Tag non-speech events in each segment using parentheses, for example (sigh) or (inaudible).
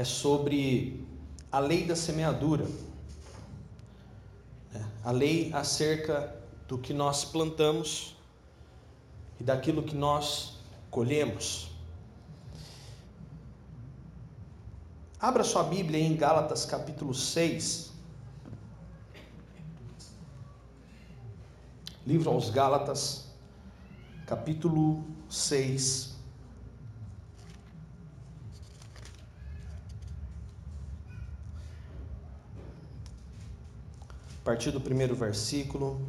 É sobre a lei da semeadura, né? a lei acerca do que nós plantamos e daquilo que nós colhemos. Abra sua Bíblia em Gálatas capítulo 6. Livro aos Gálatas, capítulo 6. A partir do primeiro versículo.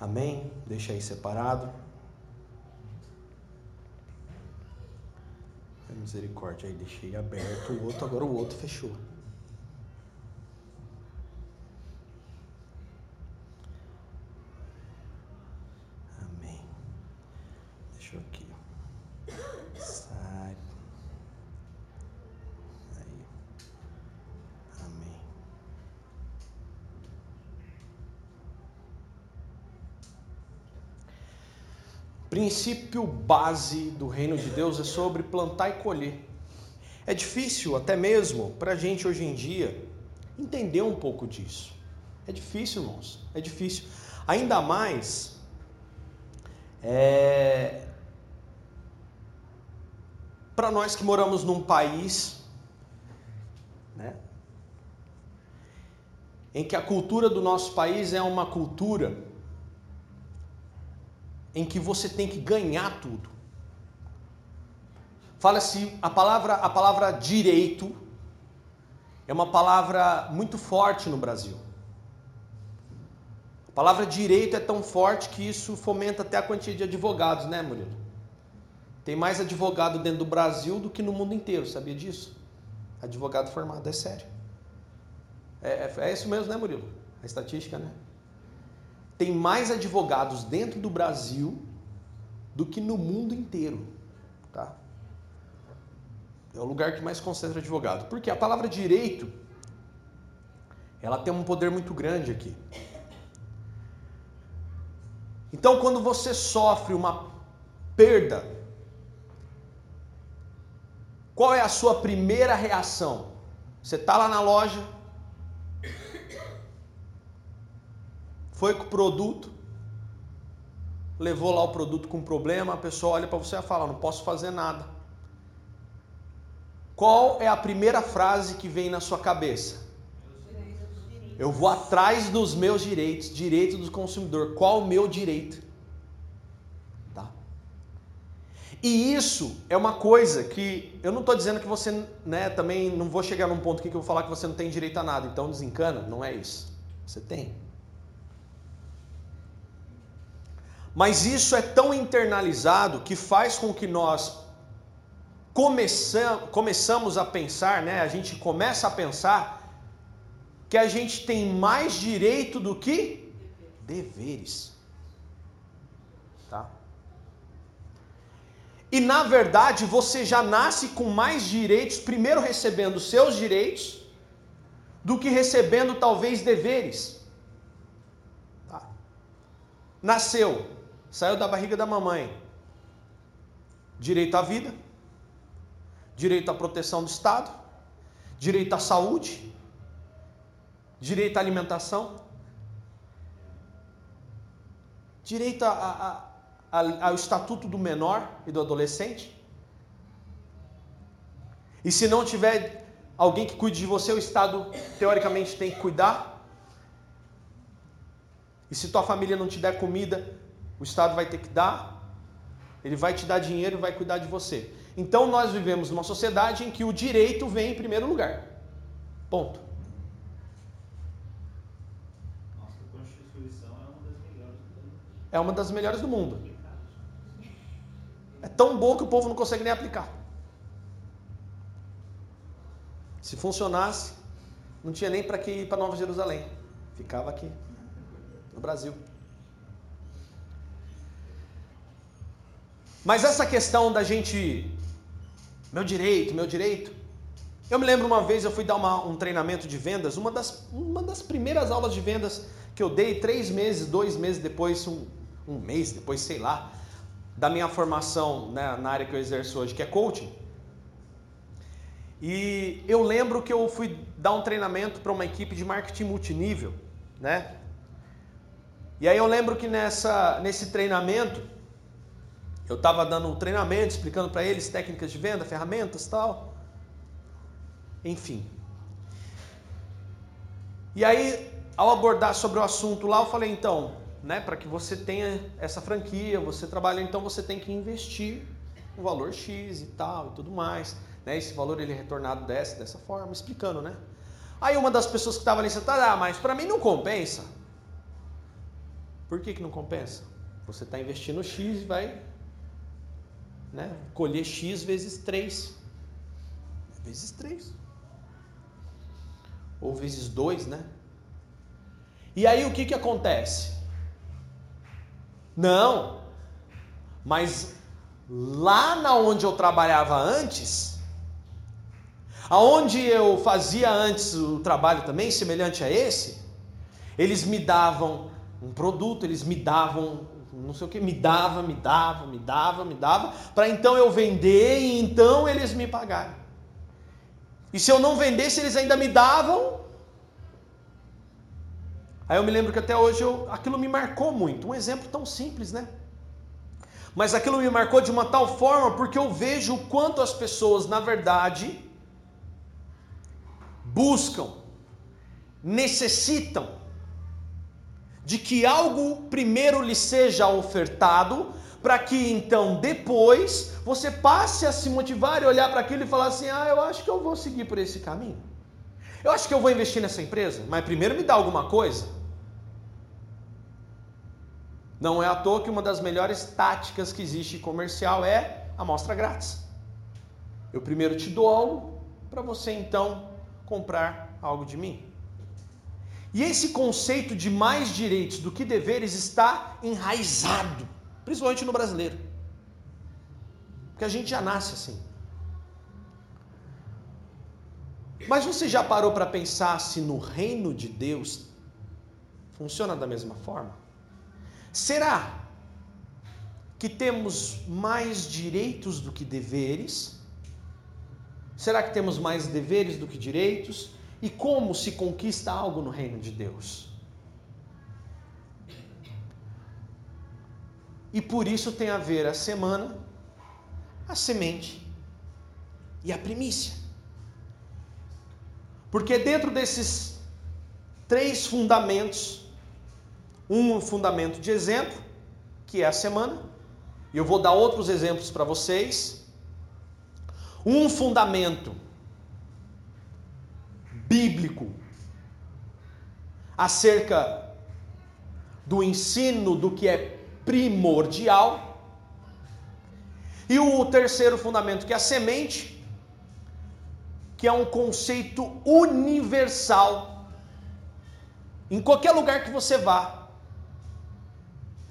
Amém? Deixa aí separado. Misericórdia, aí deixei aberto o outro, agora o outro fechou. Amém. Deixa eu aqui. Sai. Aí. Amém. Princípio base do reino de Deus é sobre plantar e colher. É difícil, até mesmo, para a gente hoje em dia entender um pouco disso. É difícil, irmãos, é difícil. Ainda mais é... para nós que moramos num país né, em que a cultura do nosso país é uma cultura em que você tem que ganhar tudo. Fala-se a palavra a palavra direito é uma palavra muito forte no Brasil. A palavra direito é tão forte que isso fomenta até a quantia de advogados, né, Murilo? Tem mais advogado dentro do Brasil do que no mundo inteiro, sabia disso? Advogado formado, é sério. É, é, é isso mesmo, né, Murilo? A estatística, né? Tem mais advogados dentro do Brasil do que no mundo inteiro, tá? É o lugar que mais concentra advogado. Porque a palavra direito ela tem um poder muito grande aqui. Então, quando você sofre uma perda, qual é a sua primeira reação? Você está lá na loja, foi com o produto, levou lá o produto com problema, a pessoa olha para você e fala: Não posso fazer nada. Qual é a primeira frase que vem na sua cabeça? Eu vou atrás dos meus direitos, direito do consumidor. Qual o meu direito? Tá? E isso é uma coisa que eu não estou dizendo que você, né, também não vou chegar num ponto aqui que eu vou falar que você não tem direito a nada. Então desencana, não é isso. Você tem. Mas isso é tão internalizado que faz com que nós começam, começamos a pensar, né? A gente começa a pensar que a gente tem mais direito do que deveres. Tá? E na verdade, você já nasce com mais direitos, primeiro recebendo seus direitos, do que recebendo talvez deveres. Tá? Nasceu, saiu da barriga da mamãe. Direito à vida, direito à proteção do Estado, direito à saúde, direito à alimentação, direito a, a, a, ao estatuto do menor e do adolescente. E se não tiver alguém que cuide de você, o Estado teoricamente tem que cuidar. E se tua família não te der comida, o Estado vai ter que dar, ele vai te dar dinheiro e vai cuidar de você. Então nós vivemos numa sociedade em que o direito vem em primeiro lugar. Ponto. Nossa Constituição é uma das melhores do mundo. É uma das melhores do mundo. É tão boa que o povo não consegue nem aplicar. Se funcionasse, não tinha nem para que ir para Nova Jerusalém. Ficava aqui, no Brasil. Mas essa questão da gente, meu direito, meu direito. Eu me lembro uma vez eu fui dar uma, um treinamento de vendas, uma das, uma das primeiras aulas de vendas que eu dei três meses, dois meses depois, um, um mês depois, sei lá, da minha formação né, na área que eu exerço hoje, que é coaching. E eu lembro que eu fui dar um treinamento para uma equipe de marketing multinível, né? E aí eu lembro que nessa, nesse treinamento, eu estava dando um treinamento, explicando para eles técnicas de venda, ferramentas tal. Enfim. E aí, ao abordar sobre o assunto lá, eu falei, então, né, para que você tenha essa franquia, você trabalha, então você tem que investir um valor X e tal e tudo mais. Né? Esse valor ele é retornado dessa, dessa forma, explicando, né? Aí uma das pessoas que estava ali sentada, ah, mas para mim não compensa. Por que, que não compensa? Você está investindo X e vai né, colher X vezes 3. Vezes 3. Ou vezes 2, né? E aí o que, que acontece? Não, mas lá na onde eu trabalhava antes, aonde eu fazia antes o trabalho também semelhante a esse, eles me davam um produto, eles me davam não sei o que, me dava, me dava, me dava, me dava, para então eu vender e então eles me pagarem. E se eu não vendesse, eles ainda me davam. Aí eu me lembro que até hoje eu, aquilo me marcou muito. Um exemplo tão simples, né? Mas aquilo me marcou de uma tal forma porque eu vejo o quanto as pessoas, na verdade, buscam, necessitam de que algo primeiro lhe seja ofertado, para que então depois você passe a se motivar e olhar para aquilo e falar assim: ah, eu acho que eu vou seguir por esse caminho. Eu acho que eu vou investir nessa empresa, mas primeiro me dá alguma coisa. Não é à toa que uma das melhores táticas que existe comercial é a amostra grátis. Eu primeiro te dou algo para você então comprar algo de mim. E esse conceito de mais direitos do que deveres está enraizado, principalmente no brasileiro. Porque a gente já nasce assim. Mas você já parou para pensar se no reino de Deus funciona da mesma forma? Será que temos mais direitos do que deveres? Será que temos mais deveres do que direitos? E como se conquista algo no reino de Deus? E por isso tem a ver a semana, a semente e a primícia. Porque dentro desses três fundamentos, um fundamento de exemplo, que é a semana, e eu vou dar outros exemplos para vocês. Um fundamento bíblico acerca do ensino do que é primordial. E o terceiro fundamento, que é a semente, que é um conceito universal. Em qualquer lugar que você vá,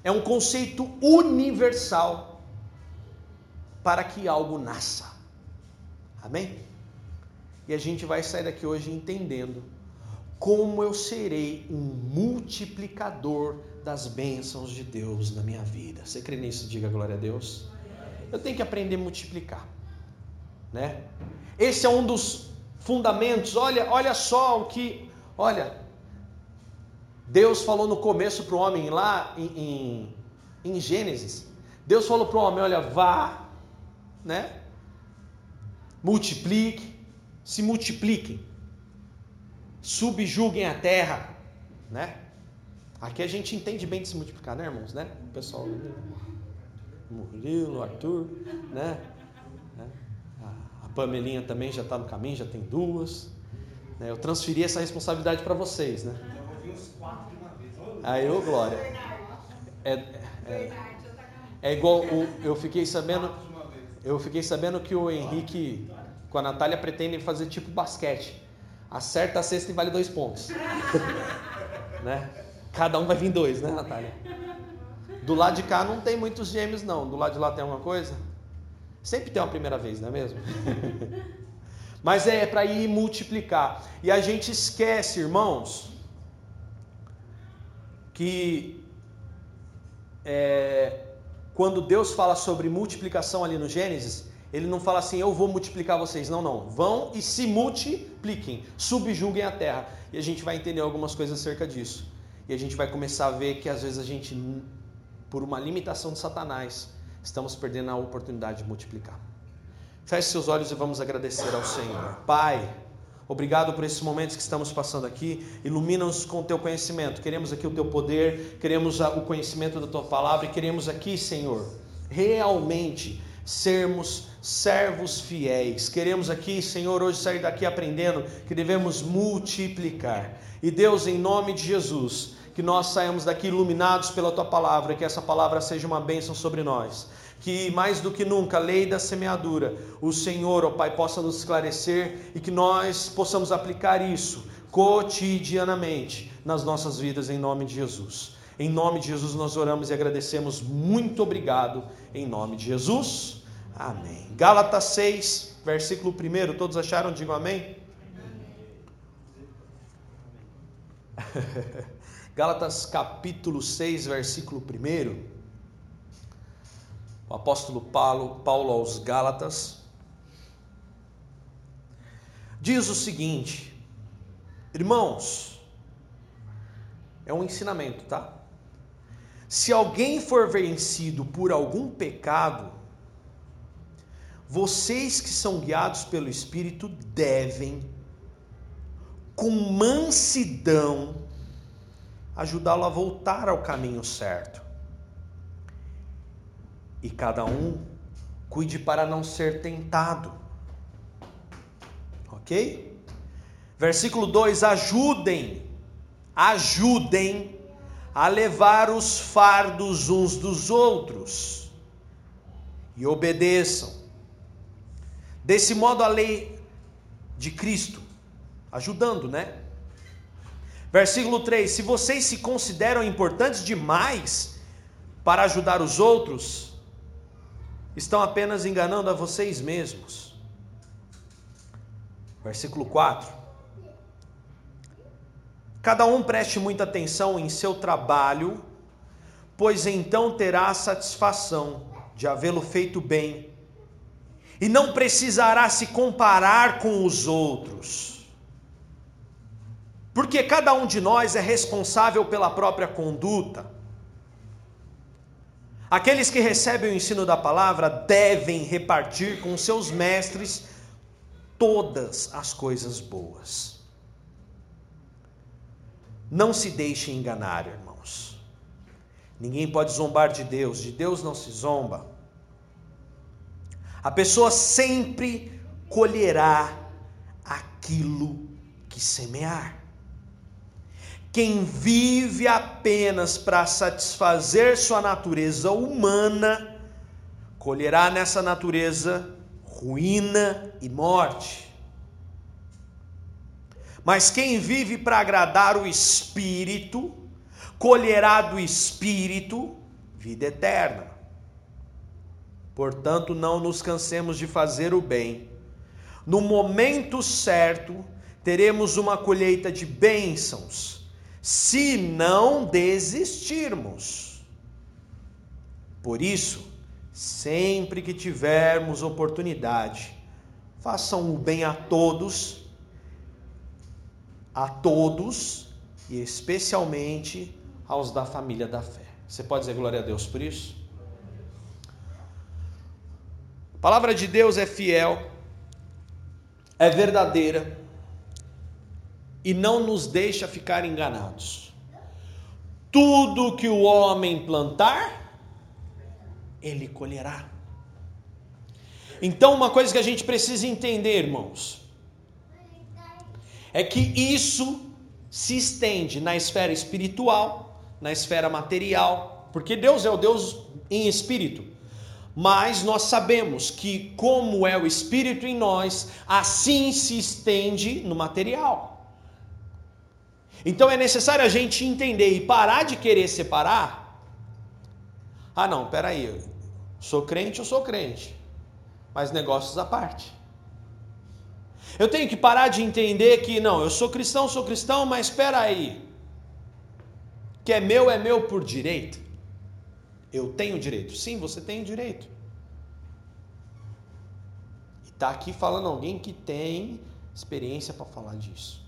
é um conceito universal para que algo nasça. Amém? E a gente vai sair daqui hoje entendendo como eu serei um multiplicador das bênçãos de Deus na minha vida. Você crê nisso? Diga glória a Deus. Eu tenho que aprender a multiplicar, né? Esse é um dos fundamentos. Olha, olha só o que, olha, Deus falou no começo para o homem lá em, em, em Gênesis. Deus falou para o homem: olha, vá, né? Multiplique, se multipliquem, subjuguem a terra, né? Aqui a gente entende bem de se multiplicar, né, irmãos, né? O pessoal, Murilo, Arthur, né? né? A Pamelinha também já está no caminho, já tem duas. Né? Eu transferi essa responsabilidade para vocês, né? Aí, ô Glória. É, é, é igual o, eu fiquei sabendo, eu fiquei sabendo que o Henrique com a Natália pretendem fazer tipo basquete. Acerta a cesta e vale dois pontos. (laughs) né? Cada um vai vir dois, né, Natália? Do lado de cá não tem muitos gêmeos, não. Do lado de lá tem alguma coisa? Sempre tem uma primeira vez, não é mesmo? (laughs) Mas é para ir multiplicar. E a gente esquece, irmãos, que é, quando Deus fala sobre multiplicação ali no Gênesis, ele não fala assim, eu vou multiplicar vocês. Não, não. Vão e se multipliquem, subjuguem a terra. E a gente vai entender algumas coisas acerca disso. E a gente vai começar a ver que às vezes a gente, por uma limitação de Satanás, estamos perdendo a oportunidade de multiplicar. Feche seus olhos e vamos agradecer ao Senhor. Pai, Obrigado por esses momentos que estamos passando aqui. Ilumina-nos com o teu conhecimento. Queremos aqui o teu poder, queremos o conhecimento da tua palavra e queremos aqui, Senhor, realmente sermos servos fiéis. Queremos aqui, Senhor, hoje sair daqui aprendendo que devemos multiplicar. E Deus, em nome de Jesus, que nós saímos daqui iluminados pela tua palavra, que essa palavra seja uma bênção sobre nós que mais do que nunca a lei da semeadura, o Senhor, ó Pai, possa nos esclarecer e que nós possamos aplicar isso cotidianamente nas nossas vidas, em nome de Jesus. Em nome de Jesus nós oramos e agradecemos. Muito obrigado, em nome de Jesus. Amém. Gálatas 6, versículo 1. Todos acharam? Digam amém. (laughs) Gálatas capítulo 6, versículo 1 o apóstolo Paulo, Paulo aos Gálatas, diz o seguinte: Irmãos, é um ensinamento, tá? Se alguém for vencido por algum pecado, vocês que são guiados pelo Espírito devem, com mansidão, ajudá-lo a voltar ao caminho certo e cada um cuide para não ser tentado. Ok? Versículo 2: ajudem, ajudem a levar os fardos uns dos outros e obedeçam. Desse modo, a lei de Cristo, ajudando, né? Versículo 3: Se vocês se consideram importantes demais para ajudar os outros, estão apenas enganando a vocês mesmos. Versículo 4. Cada um preste muita atenção em seu trabalho, pois então terá a satisfação de havê-lo feito bem, e não precisará se comparar com os outros. Porque cada um de nós é responsável pela própria conduta. Aqueles que recebem o ensino da palavra devem repartir com seus mestres todas as coisas boas. Não se deixe enganar, irmãos. Ninguém pode zombar de Deus, de Deus não se zomba. A pessoa sempre colherá aquilo que semear. Quem vive apenas para satisfazer sua natureza humana, colherá nessa natureza ruína e morte. Mas quem vive para agradar o Espírito, colherá do Espírito vida eterna. Portanto, não nos cansemos de fazer o bem. No momento certo, teremos uma colheita de bênçãos se não desistirmos. Por isso, sempre que tivermos oportunidade, façam o bem a todos, a todos e especialmente aos da família da fé. Você pode dizer glória a Deus por isso? A palavra de Deus é fiel, é verdadeira e não nos deixa ficar enganados. Tudo que o homem plantar, ele colherá. Então, uma coisa que a gente precisa entender, irmãos, é que isso se estende na esfera espiritual, na esfera material, porque Deus é o Deus em espírito. Mas nós sabemos que, como é o espírito em nós, assim se estende no material. Então é necessário a gente entender e parar de querer separar. Ah, não, peraí, sou crente, eu sou crente, mas negócios à parte. Eu tenho que parar de entender que, não, eu sou cristão, sou cristão, mas espera aí. que é meu é meu por direito. Eu tenho direito. Sim, você tem direito. E está aqui falando alguém que tem experiência para falar disso.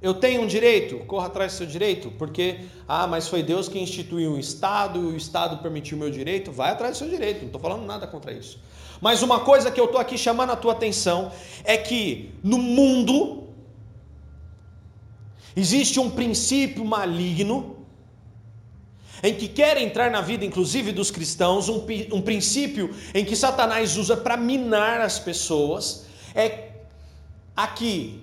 Eu tenho um direito, corra atrás do seu direito, porque, ah, mas foi Deus que instituiu um Estado e o Estado permitiu o meu direito. Vai atrás do seu direito, não estou falando nada contra isso. Mas uma coisa que eu estou aqui chamando a tua atenção é que no mundo existe um princípio maligno em que quer entrar na vida, inclusive dos cristãos, um, um princípio em que Satanás usa para minar as pessoas, é aqui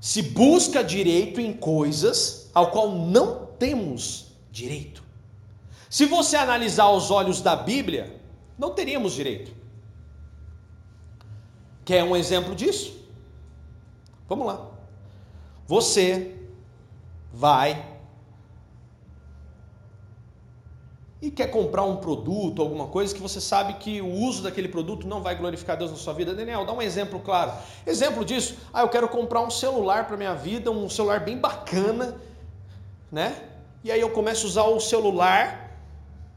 se busca direito em coisas ao qual não temos direito. Se você analisar os olhos da Bíblia, não teríamos direito. Quer um exemplo disso? Vamos lá. Você vai e quer comprar um produto, alguma coisa que você sabe que o uso daquele produto não vai glorificar Deus na sua vida. Daniel, dá um exemplo claro. Exemplo disso, ah, eu quero comprar um celular para minha vida, um celular bem bacana, né? E aí eu começo a usar o celular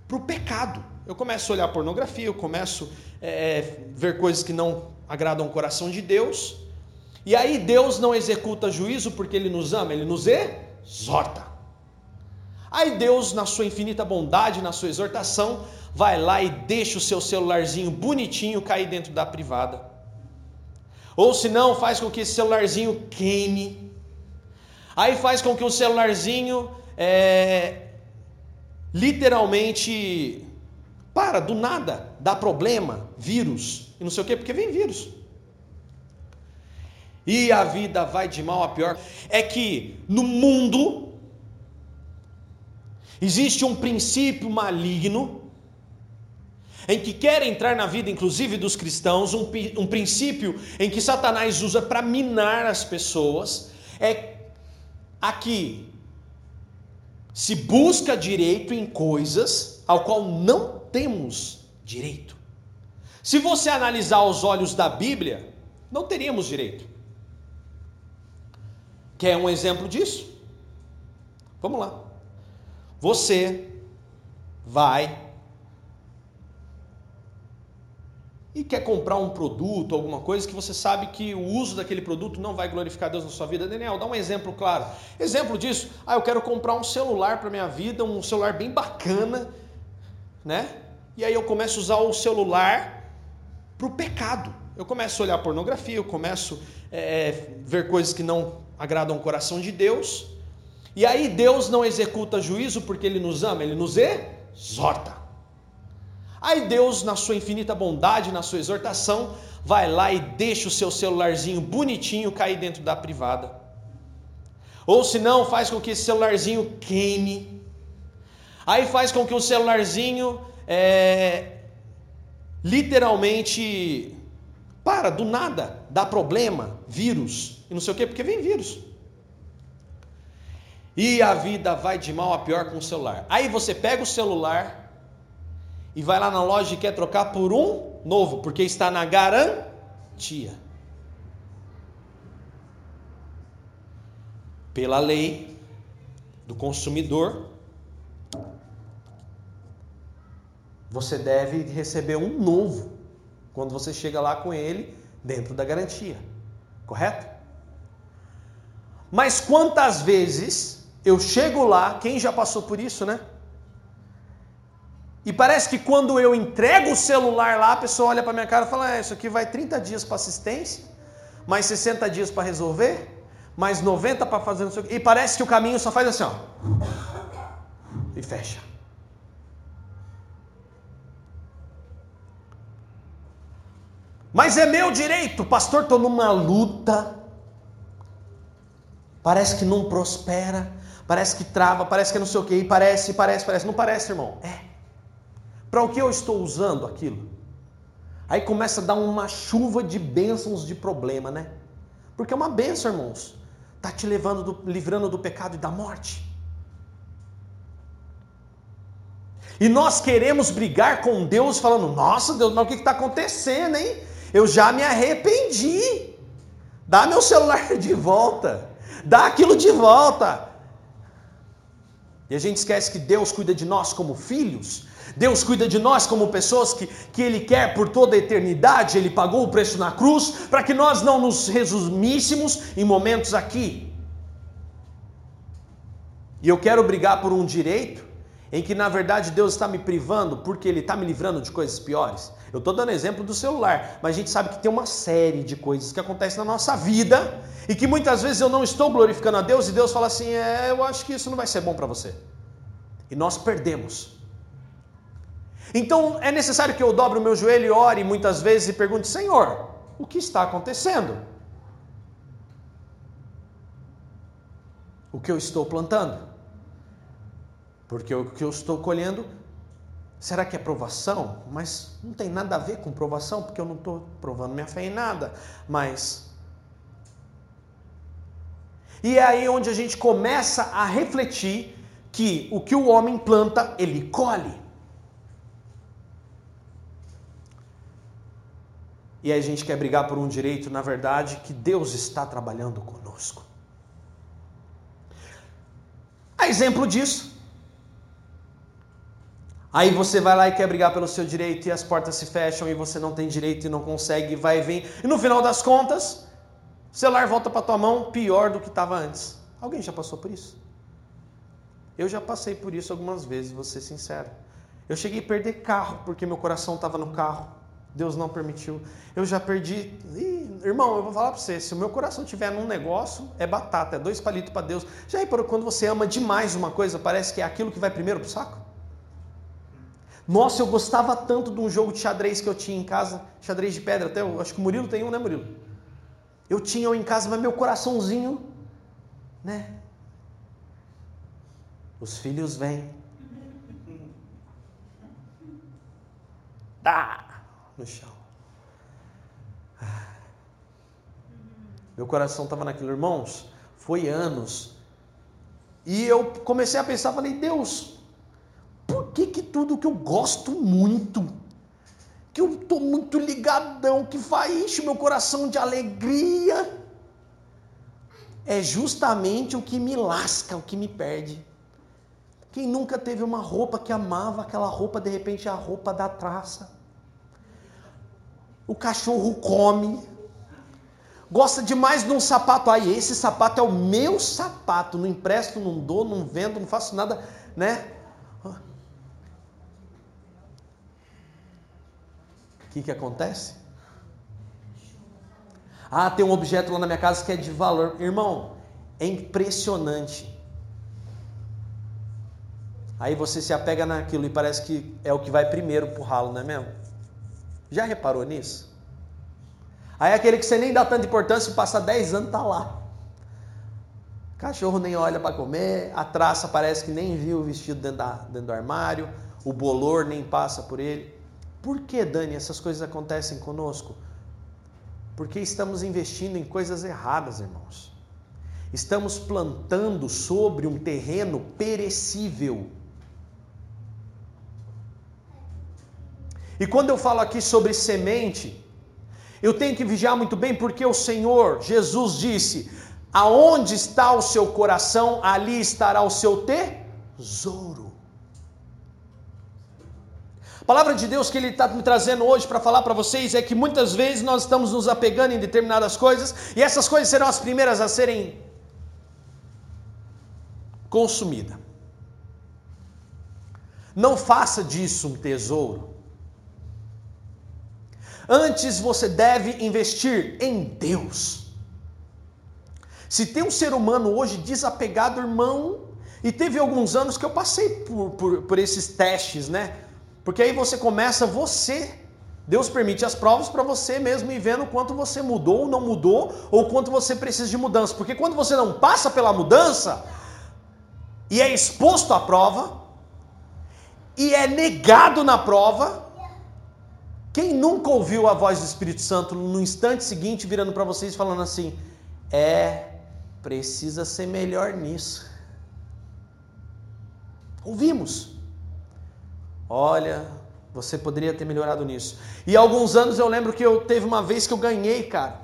para o pecado. Eu começo a olhar pornografia, eu começo a é, ver coisas que não agradam o coração de Deus. E aí Deus não executa juízo porque Ele nos ama, Ele nos exorta. Aí Deus, na sua infinita bondade, na sua exortação, vai lá e deixa o seu celularzinho bonitinho cair dentro da privada. Ou se não, faz com que esse celularzinho queime. Aí faz com que o celularzinho é, literalmente para do nada, dá problema, vírus e não sei o quê, porque vem vírus. E a vida vai de mal a pior. É que no mundo Existe um princípio maligno em que quer entrar na vida, inclusive dos cristãos, um, um princípio em que Satanás usa para minar as pessoas, é aqui se busca direito em coisas ao qual não temos direito. Se você analisar os olhos da Bíblia, não teríamos direito. Quer um exemplo disso? Vamos lá. Você vai e quer comprar um produto, alguma coisa que você sabe que o uso daquele produto não vai glorificar Deus na sua vida. Daniel, dá um exemplo claro. Exemplo disso, ah, eu quero comprar um celular para minha vida, um celular bem bacana, né? E aí eu começo a usar o celular para o pecado. Eu começo a olhar pornografia, eu começo a é, ver coisas que não agradam o coração de Deus. E aí Deus não executa juízo porque Ele nos ama, Ele nos exorta. Aí Deus, na sua infinita bondade, na sua exortação, vai lá e deixa o seu celularzinho bonitinho cair dentro da privada. Ou se não, faz com que esse celularzinho queime. Aí faz com que o celularzinho é, literalmente para do nada, dá problema, vírus e não sei o quê, porque vem vírus. E a vida vai de mal a pior com o celular. Aí você pega o celular e vai lá na loja e quer trocar por um novo, porque está na garantia. Pela lei do consumidor, você deve receber um novo quando você chega lá com ele dentro da garantia. Correto? Mas quantas vezes eu chego lá, quem já passou por isso, né? E parece que quando eu entrego o celular lá, a pessoa olha para minha cara e fala: é, Isso aqui vai 30 dias para assistência, mais 60 dias para resolver, mais 90 para fazer não sei o quê. E parece que o caminho só faz assim, ó. E fecha. Mas é meu direito, pastor, estou numa luta. Parece que não prospera parece que trava, parece que não sei o que, parece, parece, parece. Não parece, irmão. É. Para o que eu estou usando aquilo? Aí começa a dar uma chuva de bênçãos de problema, né? Porque é uma bênção, irmãos. Está te levando do, livrando do pecado e da morte. E nós queremos brigar com Deus falando: Nossa, Deus, mas o que está acontecendo, hein? Eu já me arrependi. Dá meu celular (laughs) de volta. dá aquilo de volta. E a gente esquece que Deus cuida de nós como filhos, Deus cuida de nós como pessoas que, que Ele quer por toda a eternidade, Ele pagou o preço na cruz para que nós não nos resumíssemos em momentos aqui. E eu quero brigar por um direito em que na verdade Deus está me privando porque Ele está me livrando de coisas piores. Eu estou dando exemplo do celular, mas a gente sabe que tem uma série de coisas que acontecem na nossa vida e que muitas vezes eu não estou glorificando a Deus e Deus fala assim: é, eu acho que isso não vai ser bom para você. E nós perdemos. Então é necessário que eu dobre o meu joelho e ore muitas vezes e pergunte: Senhor, o que está acontecendo? O que eu estou plantando? Porque o que eu estou colhendo, será que é provação? Mas não tem nada a ver com provação, porque eu não estou provando minha fé em nada. Mas. E é aí onde a gente começa a refletir que o que o homem planta, ele colhe. E aí a gente quer brigar por um direito, na verdade, que Deus está trabalhando conosco. A exemplo disso, Aí você vai lá e quer brigar pelo seu direito e as portas se fecham e você não tem direito e não consegue, vai e vem. E no final das contas, o celular volta para tua mão pior do que estava antes. Alguém já passou por isso? Eu já passei por isso algumas vezes, vou ser sincero. Eu cheguei a perder carro porque meu coração estava no carro. Deus não permitiu. Eu já perdi. Ih, irmão, eu vou falar para você: se o meu coração estiver num negócio, é batata, é dois palitos para Deus. Já reparou quando você ama demais uma coisa, parece que é aquilo que vai primeiro para o saco? Nossa, eu gostava tanto de um jogo de xadrez que eu tinha em casa, xadrez de pedra, até eu acho que o Murilo tem um, né, Murilo? Eu tinha um em casa, mas meu coraçãozinho, né? Os filhos vêm. Tá no chão. Meu coração estava naquilo, irmãos. Foi anos. E eu comecei a pensar, falei, Deus, por que, que tudo que eu gosto muito, que eu estou muito ligadão, que vai enche meu coração de alegria, é justamente o que me lasca, o que me perde. Quem nunca teve uma roupa que amava aquela roupa, de repente é a roupa da traça. O cachorro come. Gosta demais de um sapato. Aí, esse sapato é o meu sapato. Não empresto, não dou, não vendo, não faço nada, né? O que, que acontece? Ah, tem um objeto lá na minha casa que é de valor. Irmão, é impressionante. Aí você se apega naquilo e parece que é o que vai primeiro pro ralo, não é mesmo? Já reparou nisso? Aí aquele que você nem dá tanta importância, passa 10 anos tá lá. Cachorro nem olha para comer, a traça parece que nem viu o vestido dentro, da, dentro do armário, o bolor nem passa por ele. Por que, Dani, essas coisas acontecem conosco? Porque estamos investindo em coisas erradas, irmãos. Estamos plantando sobre um terreno perecível. E quando eu falo aqui sobre semente, eu tenho que vigiar muito bem, porque o Senhor Jesus disse: Aonde está o seu coração, ali estará o seu tesouro palavra de Deus que Ele está me trazendo hoje para falar para vocês é que muitas vezes nós estamos nos apegando em determinadas coisas e essas coisas serão as primeiras a serem consumidas. Não faça disso um tesouro. Antes você deve investir em Deus. Se tem um ser humano hoje desapegado, irmão, e teve alguns anos que eu passei por, por, por esses testes, né? Porque aí você começa você. Deus permite as provas para você mesmo ir vendo quanto você mudou ou não mudou, ou quanto você precisa de mudança. Porque quando você não passa pela mudança e é exposto à prova, e é negado na prova, quem nunca ouviu a voz do Espírito Santo no instante seguinte virando para vocês falando assim: é, precisa ser melhor nisso. Ouvimos. Olha, você poderia ter melhorado nisso. E há alguns anos eu lembro que eu teve uma vez que eu ganhei, cara,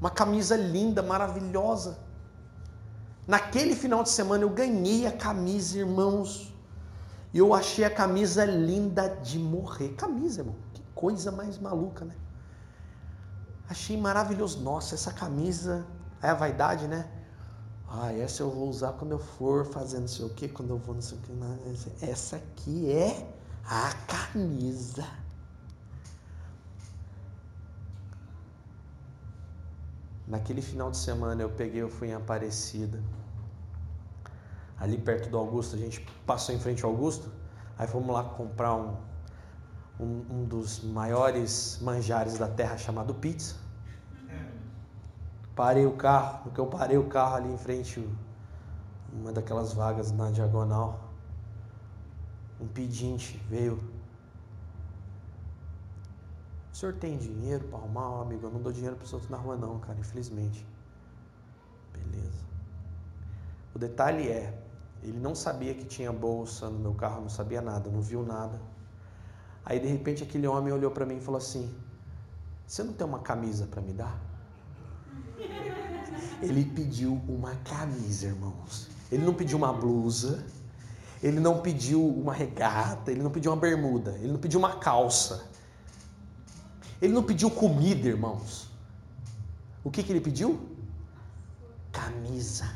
uma camisa linda, maravilhosa. Naquele final de semana eu ganhei a camisa, irmãos. E eu achei a camisa linda de morrer. Camisa, irmão. Que coisa mais maluca, né? Achei maravilhoso. Nossa, essa camisa é a vaidade, né? Ah, essa eu vou usar quando eu for fazer não sei o que, quando eu vou não sei o que. Essa aqui é a camisa. Naquele final de semana eu peguei, eu fui em Aparecida. Ali perto do Augusto, a gente passou em frente ao Augusto. Aí fomos lá comprar um, um, um dos maiores manjares da terra chamado pizza. Parei o carro, porque eu parei o carro ali em frente, uma daquelas vagas na diagonal. Um pedinte veio. O senhor tem dinheiro para arrumar, amigo? Eu não dou dinheiro para os outros na rua, não, cara, infelizmente. Beleza. O detalhe é, ele não sabia que tinha bolsa no meu carro, não sabia nada, não viu nada. Aí de repente aquele homem olhou para mim e falou assim: Você não tem uma camisa para me dar? Ele pediu uma camisa, irmãos. Ele não pediu uma blusa, ele não pediu uma regata, ele não pediu uma bermuda, ele não pediu uma calça. Ele não pediu comida, irmãos. O que, que ele pediu? Camisa.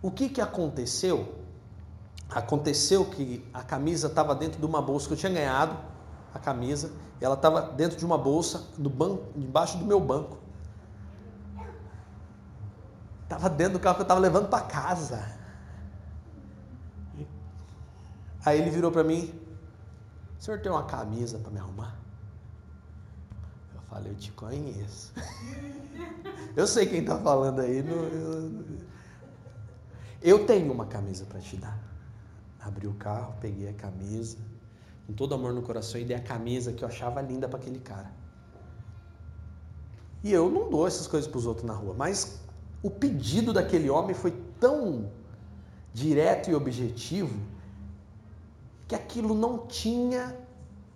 O que, que aconteceu? Aconteceu que a camisa estava dentro de uma bolsa que eu tinha ganhado, a camisa, e ela estava dentro de uma bolsa no banco, embaixo do meu banco. Estava dentro do carro que eu estava levando para casa. Aí ele virou para mim: O senhor tem uma camisa para me arrumar? Eu falei: Eu te conheço. (laughs) eu sei quem está falando aí. eu, eu tenho uma camisa para te dar. Abri o carro, peguei a camisa, com todo amor no coração, e dei a camisa que eu achava linda para aquele cara. E eu não dou essas coisas para os outros na rua, mas o pedido daquele homem foi tão direto e objetivo que aquilo não tinha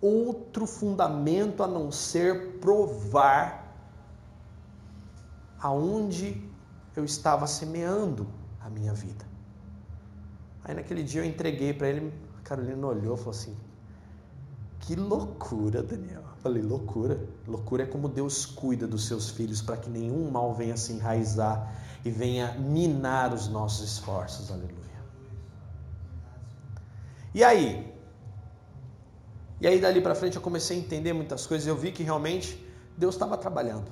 outro fundamento a não ser provar aonde eu estava semeando a minha vida. Aí naquele dia eu entreguei para ele, a Carolina olhou e falou assim: Que loucura, Daniel. Falei, loucura. Loucura é como Deus cuida dos seus filhos para que nenhum mal venha se enraizar e venha minar os nossos esforços. Aleluia. E aí? E aí dali para frente eu comecei a entender muitas coisas. Eu vi que realmente Deus estava trabalhando.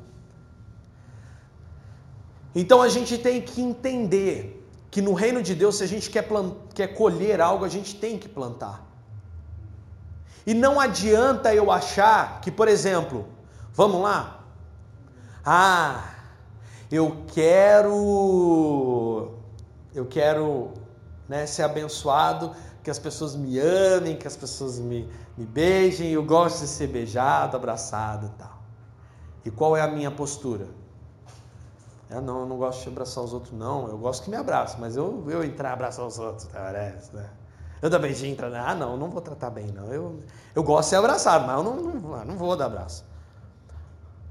Então a gente tem que entender que no reino de Deus, se a gente quer, quer colher algo, a gente tem que plantar. E não adianta eu achar que, por exemplo, vamos lá? Ah, eu quero eu quero né, ser abençoado, que as pessoas me amem, que as pessoas me, me beijem, eu gosto de ser beijado, abraçado e tal. E qual é a minha postura? Eu é, não, eu não gosto de abraçar os outros, não. Eu gosto que me abraçem, mas eu, eu entrar abraçar os outros, parece, né? Eu dar beijinho, entrar, ah, não, não vou tratar bem, não. Eu, eu gosto de ser abraçado, mas eu não, não, não vou dar abraço.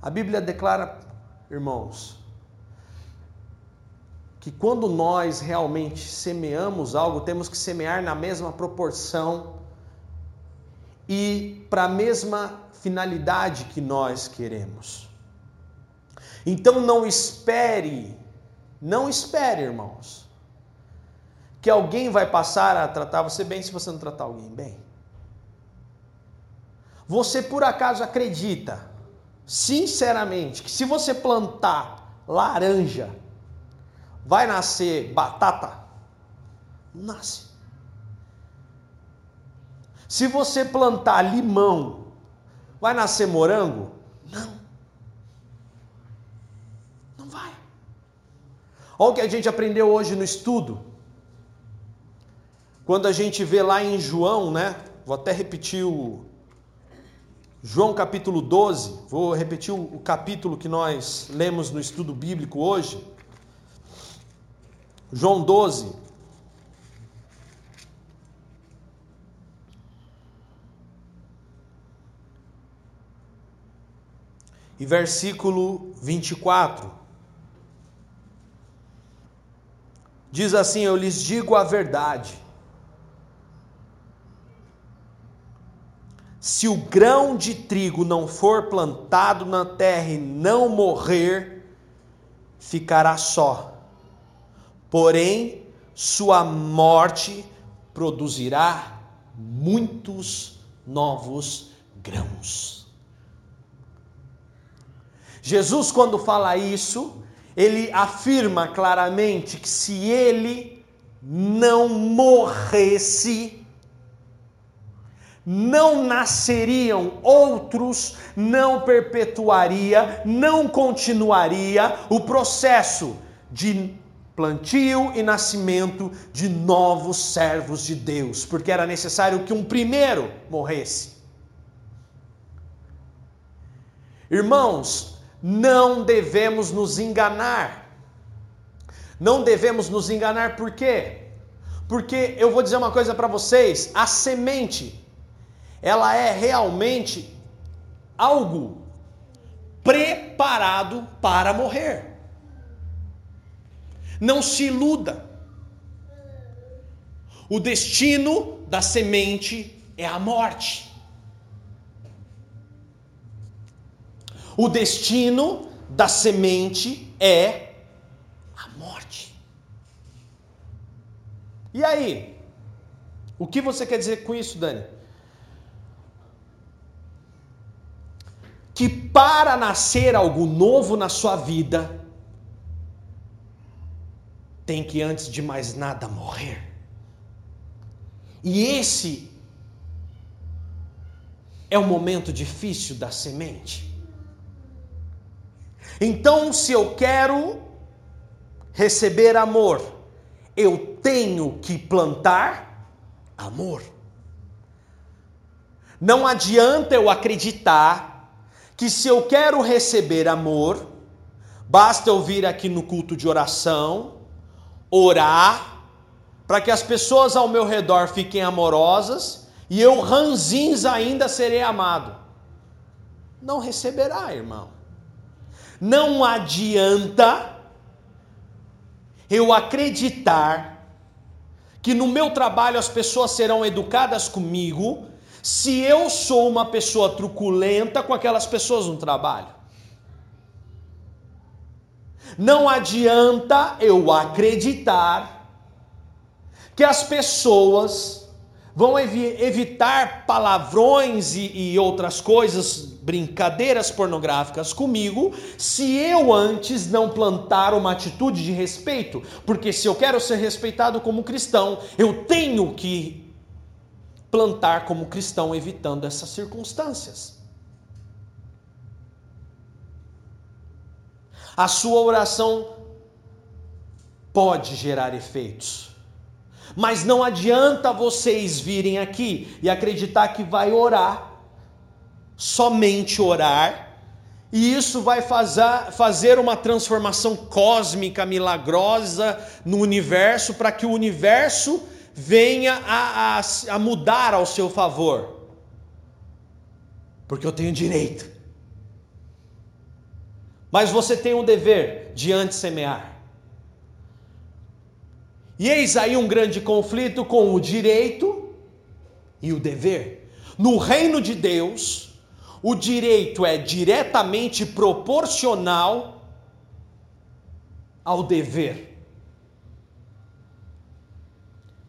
A Bíblia declara, irmãos, que quando nós realmente semeamos algo, temos que semear na mesma proporção e para a mesma finalidade que nós queremos. Então não espere, não espere, irmãos, que alguém vai passar a tratar você bem se você não tratar alguém bem. Você por acaso acredita, sinceramente, que se você plantar laranja, vai nascer batata? Nasce. Se você plantar limão, vai nascer morango? Não. Não vai. Olha o que a gente aprendeu hoje no estudo. Quando a gente vê lá em João, né? Vou até repetir o João capítulo 12, vou repetir o capítulo que nós lemos no estudo bíblico hoje. João 12. E versículo 24. diz assim: Eu lhes digo a verdade. Se o grão de trigo não for plantado na terra e não morrer, ficará só. Porém, sua morte produzirá muitos novos grãos. Jesus, quando fala isso, ele afirma claramente que se ele não morresse, não nasceriam outros, não perpetuaria, não continuaria o processo de plantio e nascimento de novos servos de Deus, porque era necessário que um primeiro morresse. Irmãos, não devemos nos enganar. Não devemos nos enganar por quê? Porque eu vou dizer uma coisa para vocês: a semente ela é realmente algo preparado para morrer. Não se iluda. O destino da semente é a morte. O destino da semente é a morte. E aí? O que você quer dizer com isso, Dani? que para nascer algo novo na sua vida, tem que antes de mais nada morrer. E esse é o momento difícil da semente. Então, se eu quero receber amor, eu tenho que plantar amor. Não adianta eu acreditar que se eu quero receber amor, basta eu vir aqui no culto de oração, orar, para que as pessoas ao meu redor fiquem amorosas e eu, ranzins, ainda serei amado. Não receberá, irmão. Não adianta eu acreditar que no meu trabalho as pessoas serão educadas comigo se eu sou uma pessoa truculenta com aquelas pessoas no trabalho. Não adianta eu acreditar que as pessoas vão evi evitar palavrões e, e outras coisas, brincadeiras pornográficas comigo, se eu antes não plantar uma atitude de respeito. Porque se eu quero ser respeitado como cristão, eu tenho que plantar como cristão evitando essas circunstâncias. A sua oração pode gerar efeitos. Mas não adianta vocês virem aqui e acreditar que vai orar, somente orar, e isso vai fazer, uma transformação cósmica milagrosa no universo, para que o universo venha a, a, a mudar ao seu favor, porque eu tenho direito. Mas você tem um dever de antes semear. E eis aí um grande conflito com o direito e o dever. No reino de Deus, o direito é diretamente proporcional ao dever.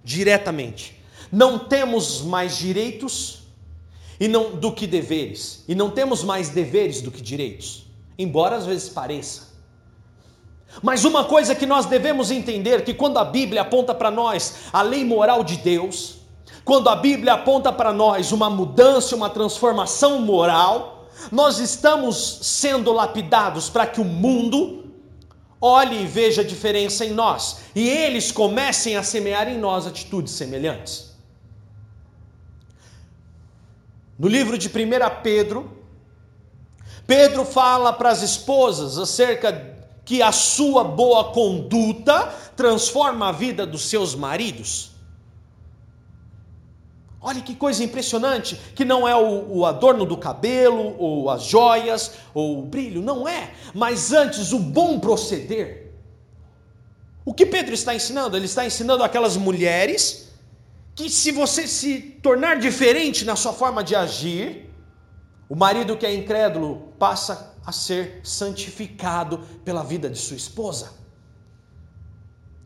diretamente. Não temos mais direitos e não do que deveres, e não temos mais deveres do que direitos, embora às vezes pareça. Mas uma coisa que nós devemos entender que quando a Bíblia aponta para nós a lei moral de Deus, quando a Bíblia aponta para nós uma mudança, uma transformação moral, nós estamos sendo lapidados para que o mundo olhe e veja a diferença em nós e eles comecem a semear em nós atitudes semelhantes. No livro de 1 Pedro, Pedro fala para as esposas acerca que a sua boa conduta transforma a vida dos seus maridos. Olha que coisa impressionante, que não é o, o, adorno do cabelo, ou as joias, ou o brilho, não é, mas antes o bom proceder. O que Pedro está ensinando? Ele está ensinando aquelas mulheres que, se você se tornar diferente na sua forma de agir, o marido que é incrédulo passa a ser santificado pela vida de sua esposa,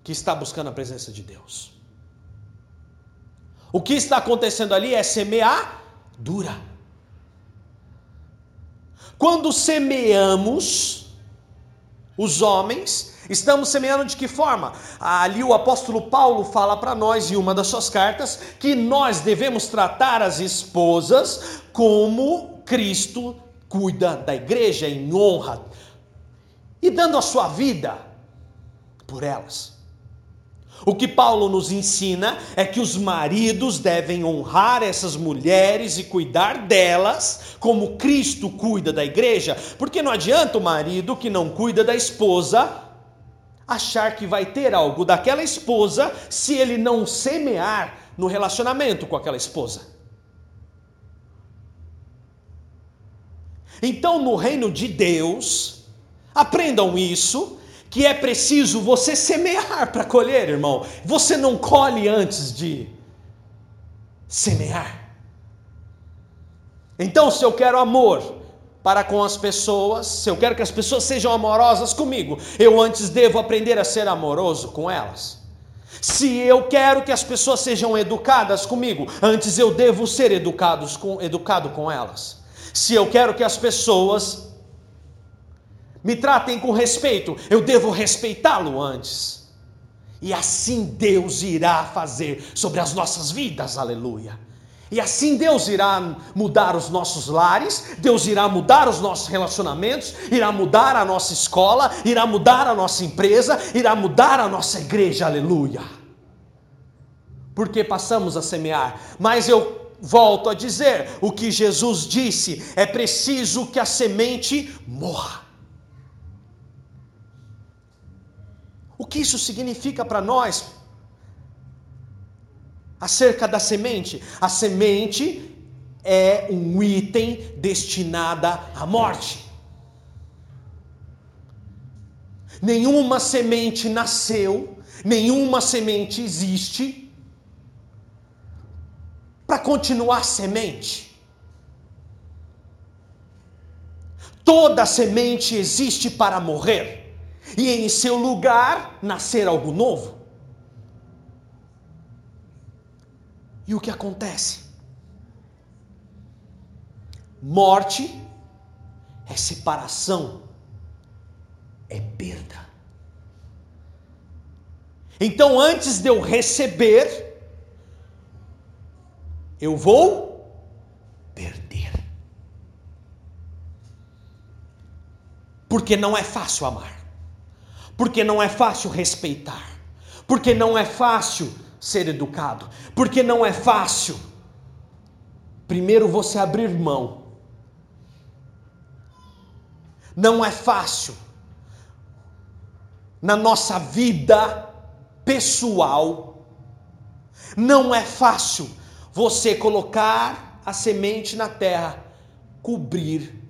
que está buscando a presença de Deus. O que está acontecendo ali é semear dura. Quando semeamos, os homens, estamos semeando de que forma? Ali o apóstolo Paulo fala para nós em uma das suas cartas que nós devemos tratar as esposas como Cristo cuida da igreja em honra e dando a sua vida por elas. O que Paulo nos ensina é que os maridos devem honrar essas mulheres e cuidar delas, como Cristo cuida da igreja, porque não adianta o marido que não cuida da esposa achar que vai ter algo daquela esposa se ele não semear no relacionamento com aquela esposa. Então, no reino de Deus, aprendam isso que é preciso você semear para colher, irmão. Você não colhe antes de semear. Então, se eu quero amor para com as pessoas, se eu quero que as pessoas sejam amorosas comigo, eu antes devo aprender a ser amoroso com elas. Se eu quero que as pessoas sejam educadas comigo, antes eu devo ser educados com, educado com elas. Se eu quero que as pessoas me tratem com respeito, eu devo respeitá-lo antes. E assim Deus irá fazer sobre as nossas vidas, aleluia. E assim Deus irá mudar os nossos lares, Deus irá mudar os nossos relacionamentos, irá mudar a nossa escola, irá mudar a nossa empresa, irá mudar a nossa igreja, aleluia. Porque passamos a semear, mas eu volto a dizer, o que Jesus disse, é preciso que a semente morra. O que isso significa para nós? Acerca da semente, a semente é um item destinada à morte. Nenhuma semente nasceu, nenhuma semente existe para continuar semente. Toda semente existe para morrer e em seu lugar nascer algo novo. E o que acontece? Morte é separação, é perda. Então, antes de eu receber, eu vou perder. Porque não é fácil amar porque não é fácil respeitar, porque não é fácil ser educado, porque não é fácil. Primeiro você abrir mão. Não é fácil na nossa vida pessoal. Não é fácil você colocar a semente na terra, cobrir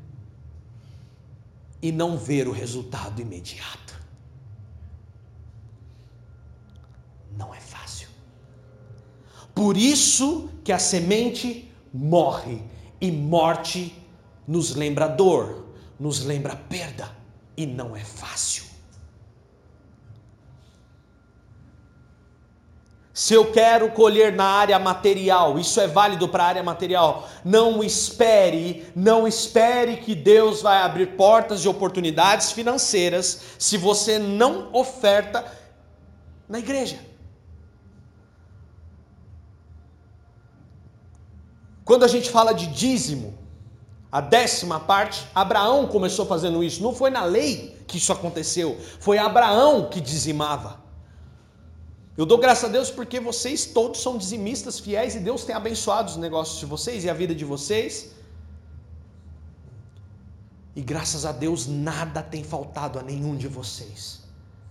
e não ver o resultado imediato. Por isso que a semente morre e morte nos lembra dor, nos lembra perda e não é fácil. Se eu quero colher na área material, isso é válido para a área material. Não espere, não espere que Deus vai abrir portas de oportunidades financeiras se você não oferta na igreja. Quando a gente fala de dízimo, a décima parte, Abraão começou fazendo isso. Não foi na lei que isso aconteceu, foi Abraão que dizimava. Eu dou graças a Deus porque vocês todos são dizimistas fiéis e Deus tem abençoado os negócios de vocês e a vida de vocês. E graças a Deus nada tem faltado a nenhum de vocês.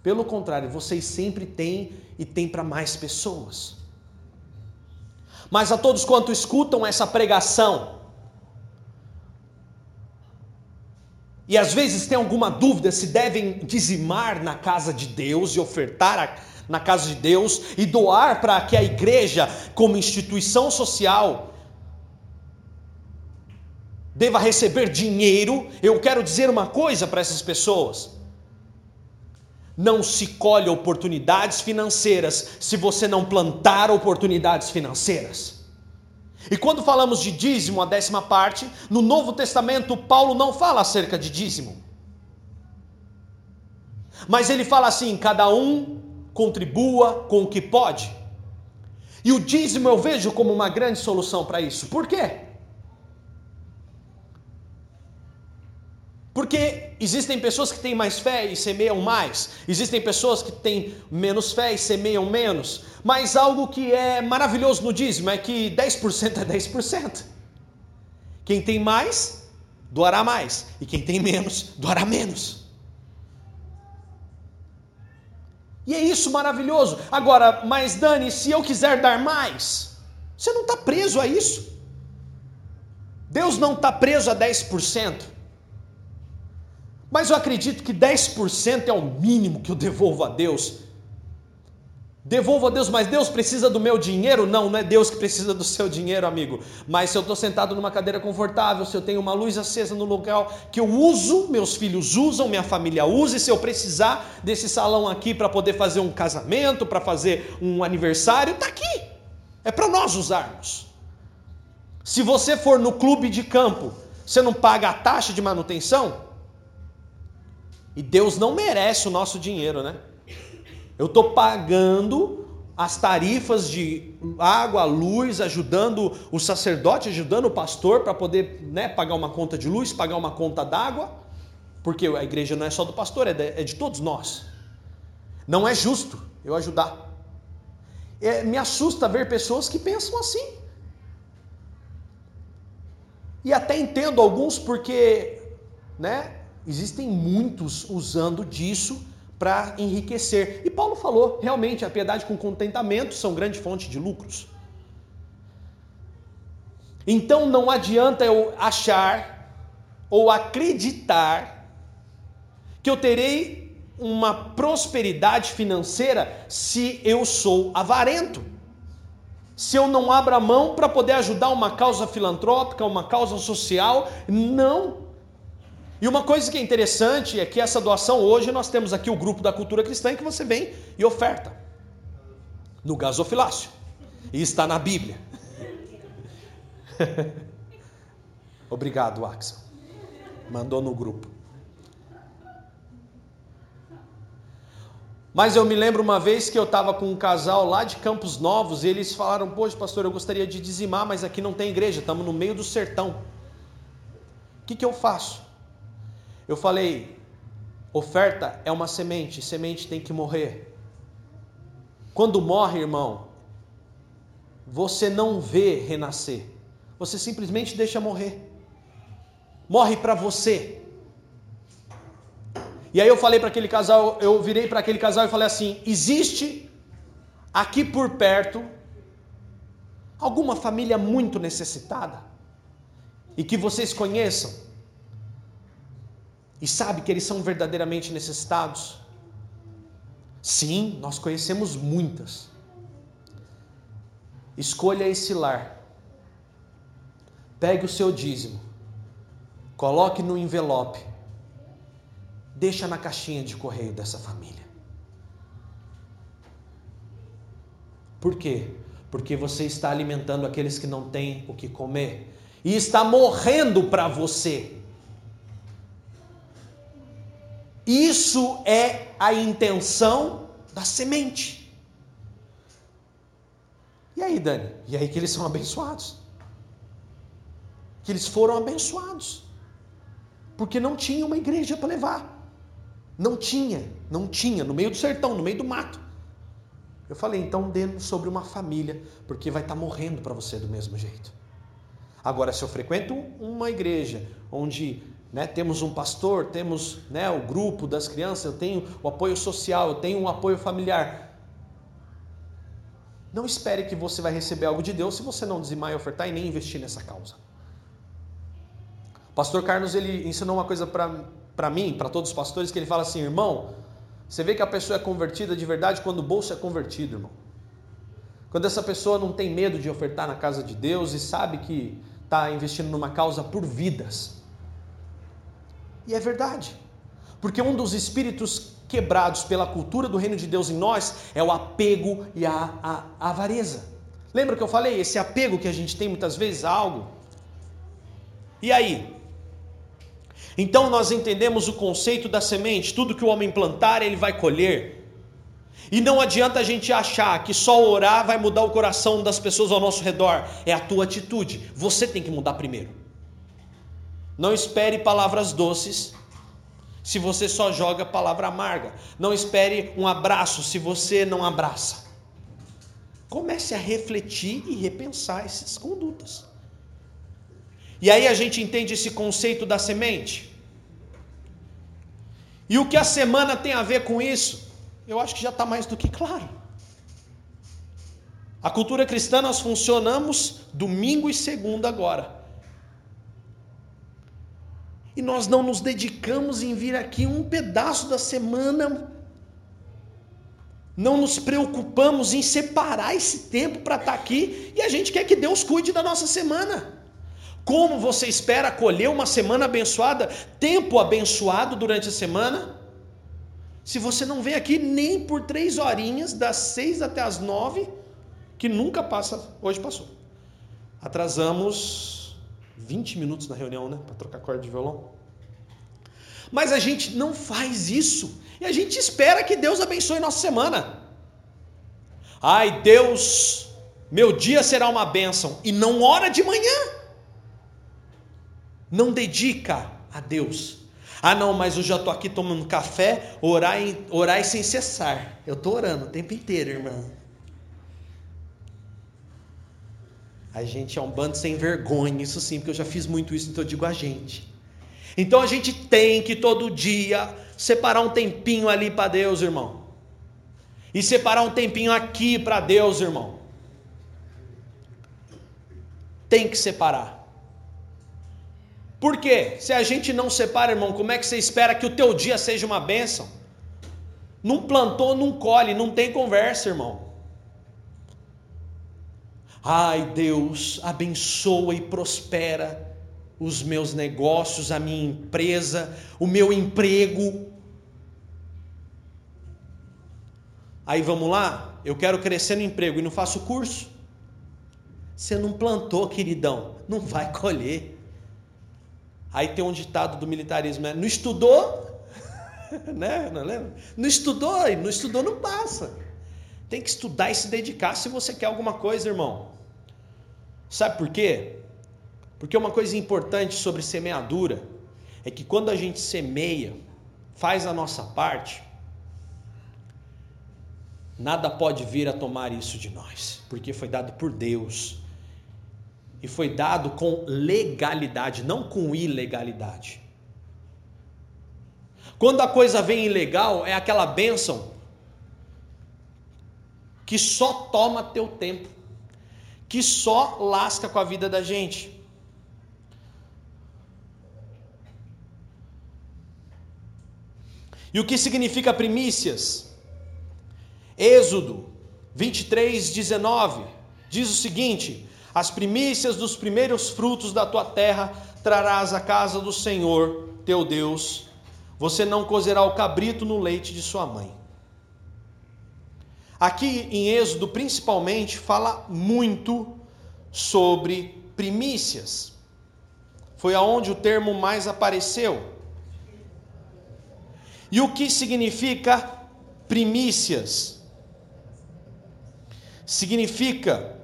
Pelo contrário, vocês sempre têm e têm para mais pessoas. Mas a todos quanto escutam essa pregação, e às vezes tem alguma dúvida se devem dizimar na casa de Deus e ofertar a, na casa de Deus e doar para que a igreja, como instituição social, deva receber dinheiro, eu quero dizer uma coisa para essas pessoas. Não se colhe oportunidades financeiras se você não plantar oportunidades financeiras. E quando falamos de dízimo, a décima parte, no Novo Testamento, Paulo não fala acerca de dízimo. Mas ele fala assim: cada um contribua com o que pode. E o dízimo eu vejo como uma grande solução para isso. Por quê? Porque existem pessoas que têm mais fé e semeiam mais, existem pessoas que têm menos fé e semeiam menos, mas algo que é maravilhoso no dízimo é que 10% é 10%. Quem tem mais, doará mais, e quem tem menos, doará menos. E é isso maravilhoso. Agora, mas Dani, se eu quiser dar mais, você não está preso a isso. Deus não está preso a 10%. Mas eu acredito que 10% é o mínimo que eu devolvo a Deus. Devolvo a Deus, mas Deus precisa do meu dinheiro? Não, não é Deus que precisa do seu dinheiro, amigo. Mas se eu estou sentado numa cadeira confortável, se eu tenho uma luz acesa no local que eu uso, meus filhos usam, minha família usa, e se eu precisar desse salão aqui para poder fazer um casamento, para fazer um aniversário, está aqui. É para nós usarmos. Se você for no clube de campo, você não paga a taxa de manutenção? E Deus não merece o nosso dinheiro, né? Eu estou pagando as tarifas de água, luz, ajudando o sacerdote, ajudando o pastor para poder né, pagar uma conta de luz, pagar uma conta d'água, porque a igreja não é só do pastor, é de, é de todos nós. Não é justo eu ajudar. É, me assusta ver pessoas que pensam assim. E até entendo alguns porque, né, Existem muitos usando disso para enriquecer. E Paulo falou, realmente, a piedade com contentamento são grande fonte de lucros. Então não adianta eu achar ou acreditar que eu terei uma prosperidade financeira se eu sou avarento. Se eu não abro a mão para poder ajudar uma causa filantrópica, uma causa social, não. E uma coisa que é interessante é que essa doação hoje nós temos aqui o grupo da cultura cristã que você vem e oferta no gasofilácio. E está na Bíblia. (laughs) Obrigado, Axel. Mandou no grupo. Mas eu me lembro uma vez que eu estava com um casal lá de Campos Novos e eles falaram: Poxa, pastor, eu gostaria de dizimar, mas aqui não tem igreja, estamos no meio do sertão. O que, que eu faço? Eu falei, oferta é uma semente, semente tem que morrer. Quando morre, irmão, você não vê renascer, você simplesmente deixa morrer. Morre para você. E aí eu falei para aquele casal, eu virei para aquele casal e falei assim: existe aqui por perto alguma família muito necessitada e que vocês conheçam? E sabe que eles são verdadeiramente necessitados? Sim, nós conhecemos muitas. Escolha esse lar. Pegue o seu dízimo. Coloque no envelope. Deixa na caixinha de correio dessa família. Por quê? Porque você está alimentando aqueles que não têm o que comer e está morrendo para você. Isso é a intenção da semente. E aí, Dani? E aí que eles são abençoados. Que eles foram abençoados. Porque não tinha uma igreja para levar. Não tinha, não tinha, no meio do sertão, no meio do mato. Eu falei, então dê sobre uma família, porque vai estar tá morrendo para você do mesmo jeito. Agora, se eu frequento uma igreja onde né? Temos um pastor, temos né, o grupo das crianças, eu tenho o apoio social, eu tenho um apoio familiar. Não espere que você vai receber algo de Deus se você não dizimar e ofertar e nem investir nessa causa. O pastor Carlos ele ensinou uma coisa para mim, para todos os pastores, que ele fala assim, irmão, você vê que a pessoa é convertida de verdade quando o bolso é convertido, irmão. Quando essa pessoa não tem medo de ofertar na casa de Deus e sabe que está investindo numa causa por vidas. E é verdade. Porque um dos espíritos quebrados pela cultura do reino de Deus em nós é o apego e a, a, a avareza. Lembra que eu falei? Esse apego que a gente tem muitas vezes a algo. E aí? Então nós entendemos o conceito da semente: tudo que o homem plantar, ele vai colher. E não adianta a gente achar que só orar vai mudar o coração das pessoas ao nosso redor. É a tua atitude. Você tem que mudar primeiro. Não espere palavras doces se você só joga palavra amarga. Não espere um abraço se você não abraça. Comece a refletir e repensar essas condutas. E aí a gente entende esse conceito da semente. E o que a semana tem a ver com isso? Eu acho que já está mais do que claro. A cultura cristã nós funcionamos domingo e segunda agora. E nós não nos dedicamos em vir aqui um pedaço da semana. Não nos preocupamos em separar esse tempo para estar tá aqui e a gente quer que Deus cuide da nossa semana. Como você espera colher uma semana abençoada, tempo abençoado durante a semana? Se você não vem aqui nem por três horinhas, das seis até as nove, que nunca passa, hoje passou. Atrasamos 20 minutos na reunião, né? Para trocar corda de violão. Mas a gente não faz isso. E a gente espera que Deus abençoe nossa semana. Ai, Deus, meu dia será uma bênção. E não ora de manhã. Não dedica a Deus ah, não, mas eu já estou aqui tomando café, orar, orar sem cessar. Eu estou orando o tempo inteiro, irmão. A gente é um bando sem vergonha, isso sim, porque eu já fiz muito isso, então eu digo a gente. Então a gente tem que todo dia separar um tempinho ali para Deus, irmão. E separar um tempinho aqui para Deus, irmão. Tem que separar. Por quê? Se a gente não separa, irmão, como é que você espera que o teu dia seja uma bênção? Não plantou, não colhe, não tem conversa, irmão. Ai, Deus, abençoa e prospera os meus negócios, a minha empresa, o meu emprego. Aí vamos lá, eu quero crescer no emprego e não faço curso. Você não plantou, queridão, não vai colher. Aí tem um ditado do militarismo, né? Não estudou, (laughs) né? Não lembra? Não estudou, não estudou não passa. Tem que estudar e se dedicar se você quer alguma coisa, irmão. Sabe por quê? Porque uma coisa importante sobre semeadura é que quando a gente semeia, faz a nossa parte, nada pode vir a tomar isso de nós, porque foi dado por Deus e foi dado com legalidade, não com ilegalidade. Quando a coisa vem ilegal, é aquela bênção que só toma teu tempo, que só lasca com a vida da gente. E o que significa primícias? Êxodo 23, 19 diz o seguinte: as primícias dos primeiros frutos da tua terra trarás à casa do Senhor teu Deus. Você não cozerá o cabrito no leite de sua mãe. Aqui em Êxodo, principalmente, fala muito sobre primícias. Foi aonde o termo mais apareceu. E o que significa primícias? Significa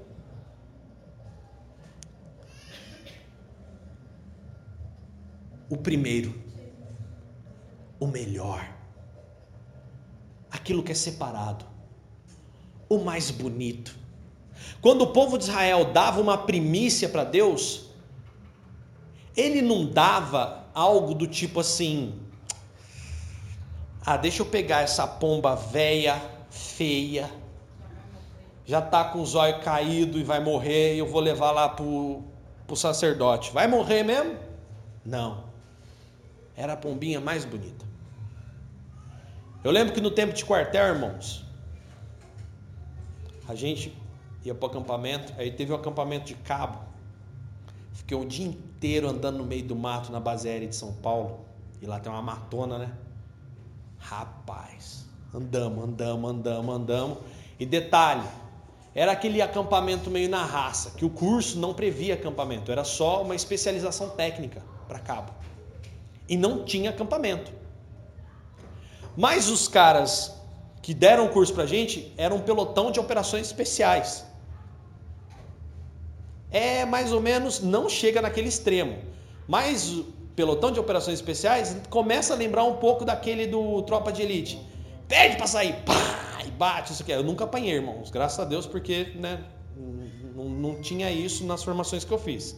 o primeiro, o melhor, aquilo que é separado, o mais bonito. Quando o povo de Israel dava uma primícia para Deus, ele não dava algo do tipo assim: ah, deixa eu pegar essa pomba velha, feia, já tá com o zóio caído e vai morrer, eu vou levar lá pro, pro sacerdote. Vai morrer mesmo? Não. Era a pombinha mais bonita. Eu lembro que no tempo de quartel, irmãos, a gente ia para o acampamento, aí teve um acampamento de cabo. Fiquei o dia inteiro andando no meio do mato na base aérea de São Paulo. E lá tem uma matona, né? Rapaz, andamos, andamos, andamos, andamos. E detalhe, era aquele acampamento meio na raça, que o curso não previa acampamento, era só uma especialização técnica para cabo. E não tinha acampamento. Mas os caras que deram o curso para a gente eram um pelotão de operações especiais. É mais ou menos, não chega naquele extremo, mas pelotão de operações especiais começa a lembrar um pouco daquele do Tropa de Elite. Pede para sair, pá, e bate, isso aqui. Eu nunca apanhei, irmãos, graças a Deus, porque né, não, não tinha isso nas formações que eu fiz.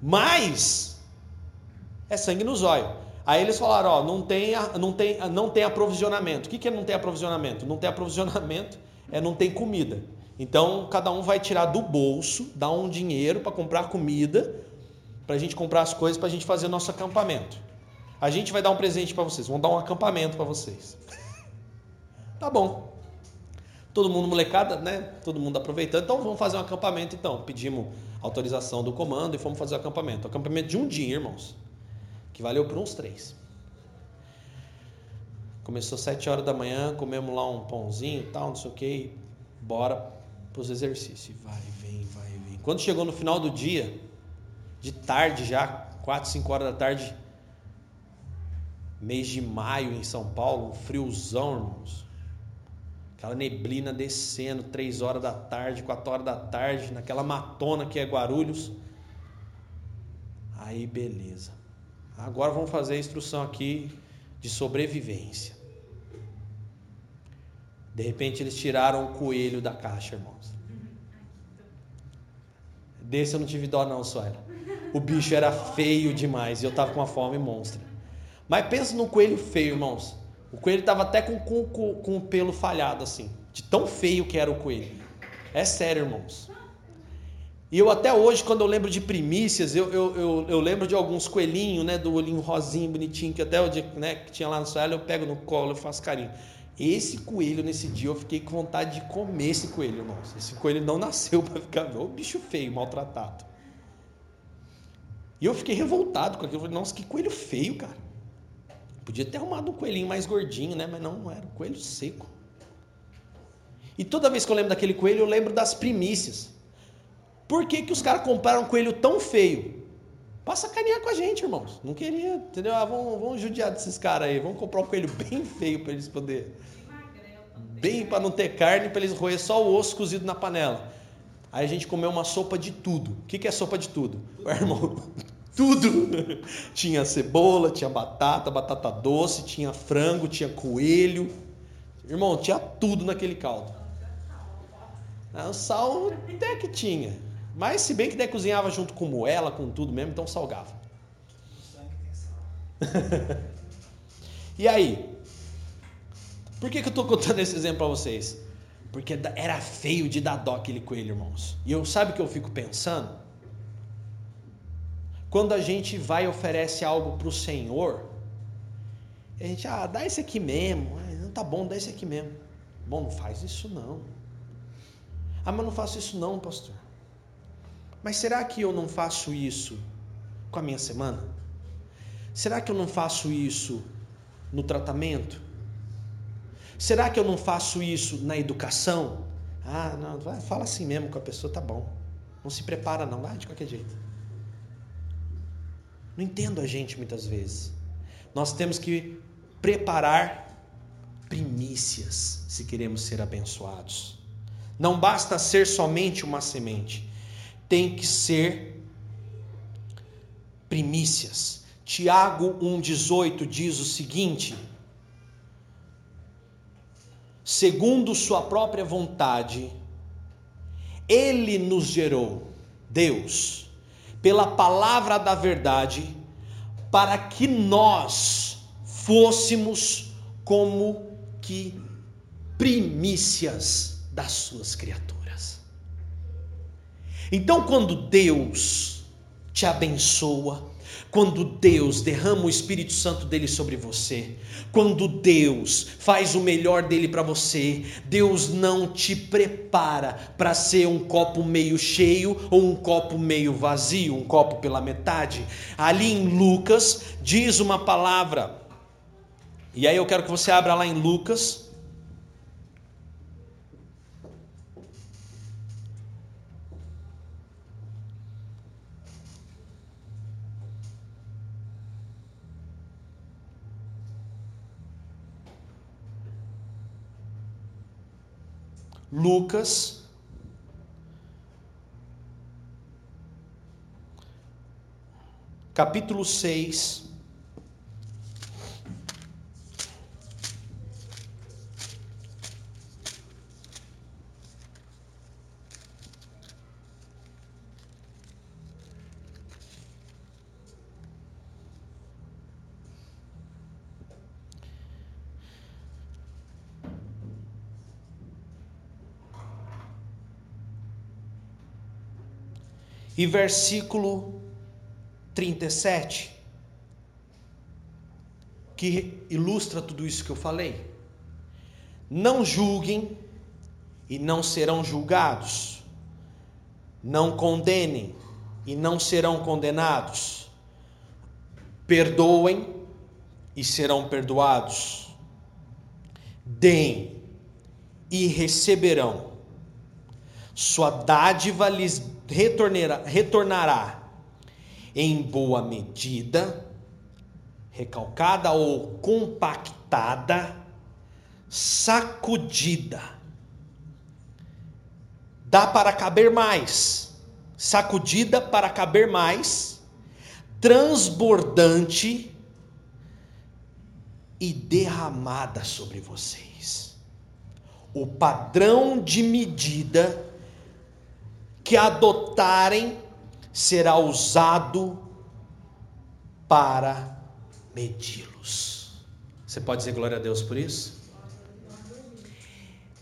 Mas é sangue no zóio. Aí eles falaram, ó, não tem, não tem, não tem aprovisionamento. O que, que é não tem aprovisionamento? Não tem aprovisionamento (laughs) é não tem comida. Então cada um vai tirar do bolso, dar um dinheiro para comprar comida, para a gente comprar as coisas para a gente fazer nosso acampamento. A gente vai dar um presente para vocês, vamos dar um acampamento para vocês. (laughs) tá bom. Todo mundo molecada, né? Todo mundo aproveitando. Então vamos fazer um acampamento então. Pedimos autorização do comando e fomos fazer o acampamento. acampamento de um dia, irmãos que valeu por uns três. Começou sete horas da manhã, comemos lá um pãozinho e tal, não sei o que, bora para os exercícios. Vai, vem, vai, vem. Quando chegou no final do dia, de tarde já, quatro, cinco horas da tarde, mês de maio em São Paulo, um friozão, irmãos. Aquela neblina descendo, três horas da tarde, quatro horas da tarde, naquela matona que é Guarulhos. Aí beleza. Agora vamos fazer a instrução aqui de sobrevivência. De repente eles tiraram o coelho da caixa, irmãos. Desse eu não tive dó não, Suela. O bicho era feio demais e eu tava com uma fome monstra. Mas pensa no coelho feio, irmãos. O coelho tava até com, com, com o pelo falhado assim. De tão feio que era o coelho. É sério, irmãos. E eu até hoje, quando eu lembro de primícias, eu, eu, eu, eu lembro de alguns coelhinhos, né? Do olhinho rosinho, bonitinho, que até o dia né, que tinha lá no céu, eu pego no colo e faço carinho. Esse coelho, nesse dia, eu fiquei com vontade de comer esse coelho, nossa. Esse coelho não (laughs) nasceu para ficar, ô bicho feio, maltratado. E eu fiquei revoltado com aquilo. Eu falei, nossa, que coelho feio, cara. Podia ter arrumado um coelhinho mais gordinho, né? Mas não, não era um coelho seco. E toda vez que eu lembro daquele coelho, eu lembro das primícias. Por que, que os caras compraram um coelho tão feio? Pra sacanear com a gente, irmãos. Não queria, entendeu? Ah, vamos, vamos judiar desses caras aí. Vamos comprar um coelho bem feio para eles poderem. Bem para não ter carne, para eles roer só o osso cozido na panela. Aí a gente comeu uma sopa de tudo. O que, que é sopa de tudo? (laughs) tudo. Irmão, (laughs) tudo. tinha cebola, tinha batata, batata doce, tinha frango, tinha coelho. Irmão, tinha tudo naquele caldo. Ah, o sal até que tinha. Mas se bem que daí cozinhava junto com moela, com tudo mesmo, então salgava. (laughs) e aí? Por que, que eu estou contando esse exemplo para vocês? Porque era feio de dar dó aquele coelho, irmãos. E eu sabe o que eu fico pensando? Quando a gente vai e oferece algo para o Senhor, a gente, ah, dá esse aqui mesmo. Não tá bom, dá esse aqui mesmo. Bom, não faz isso não. Ah, mas não faço isso não, pastor. Mas será que eu não faço isso com a minha semana? Será que eu não faço isso no tratamento? Será que eu não faço isso na educação? Ah, não, fala assim mesmo com a pessoa, tá bom. Não se prepara não, vai de qualquer jeito. Não entendo a gente muitas vezes. Nós temos que preparar primícias se queremos ser abençoados. Não basta ser somente uma semente tem que ser primícias. Tiago 1,18 diz o seguinte: segundo Sua própria vontade, Ele nos gerou, Deus, pela palavra da verdade, para que nós fôssemos como que primícias das Suas criaturas. Então, quando Deus te abençoa, quando Deus derrama o Espírito Santo dele sobre você, quando Deus faz o melhor dele para você, Deus não te prepara para ser um copo meio cheio ou um copo meio vazio, um copo pela metade. Ali em Lucas diz uma palavra, e aí eu quero que você abra lá em Lucas Lucas, capítulo 6. E versículo 37, que ilustra tudo isso que eu falei. Não julguem e não serão julgados. Não condenem e não serão condenados. Perdoem e serão perdoados. Deem e receberão. Sua dádiva lhes retornará, retornará em boa medida, recalcada ou compactada, sacudida. Dá para caber mais, sacudida para caber mais, transbordante e derramada sobre vocês. O padrão de medida que adotarem será usado para medi-los. Você pode dizer glória a Deus por isso?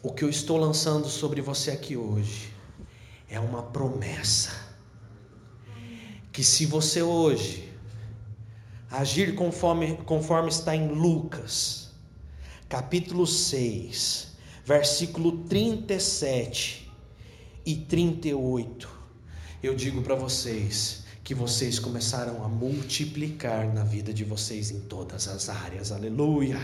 O que eu estou lançando sobre você aqui hoje é uma promessa. Que se você hoje agir conforme, conforme está em Lucas, capítulo 6, versículo 37, e 38, eu digo para vocês que vocês começaram a multiplicar na vida de vocês em todas as áreas. Aleluia.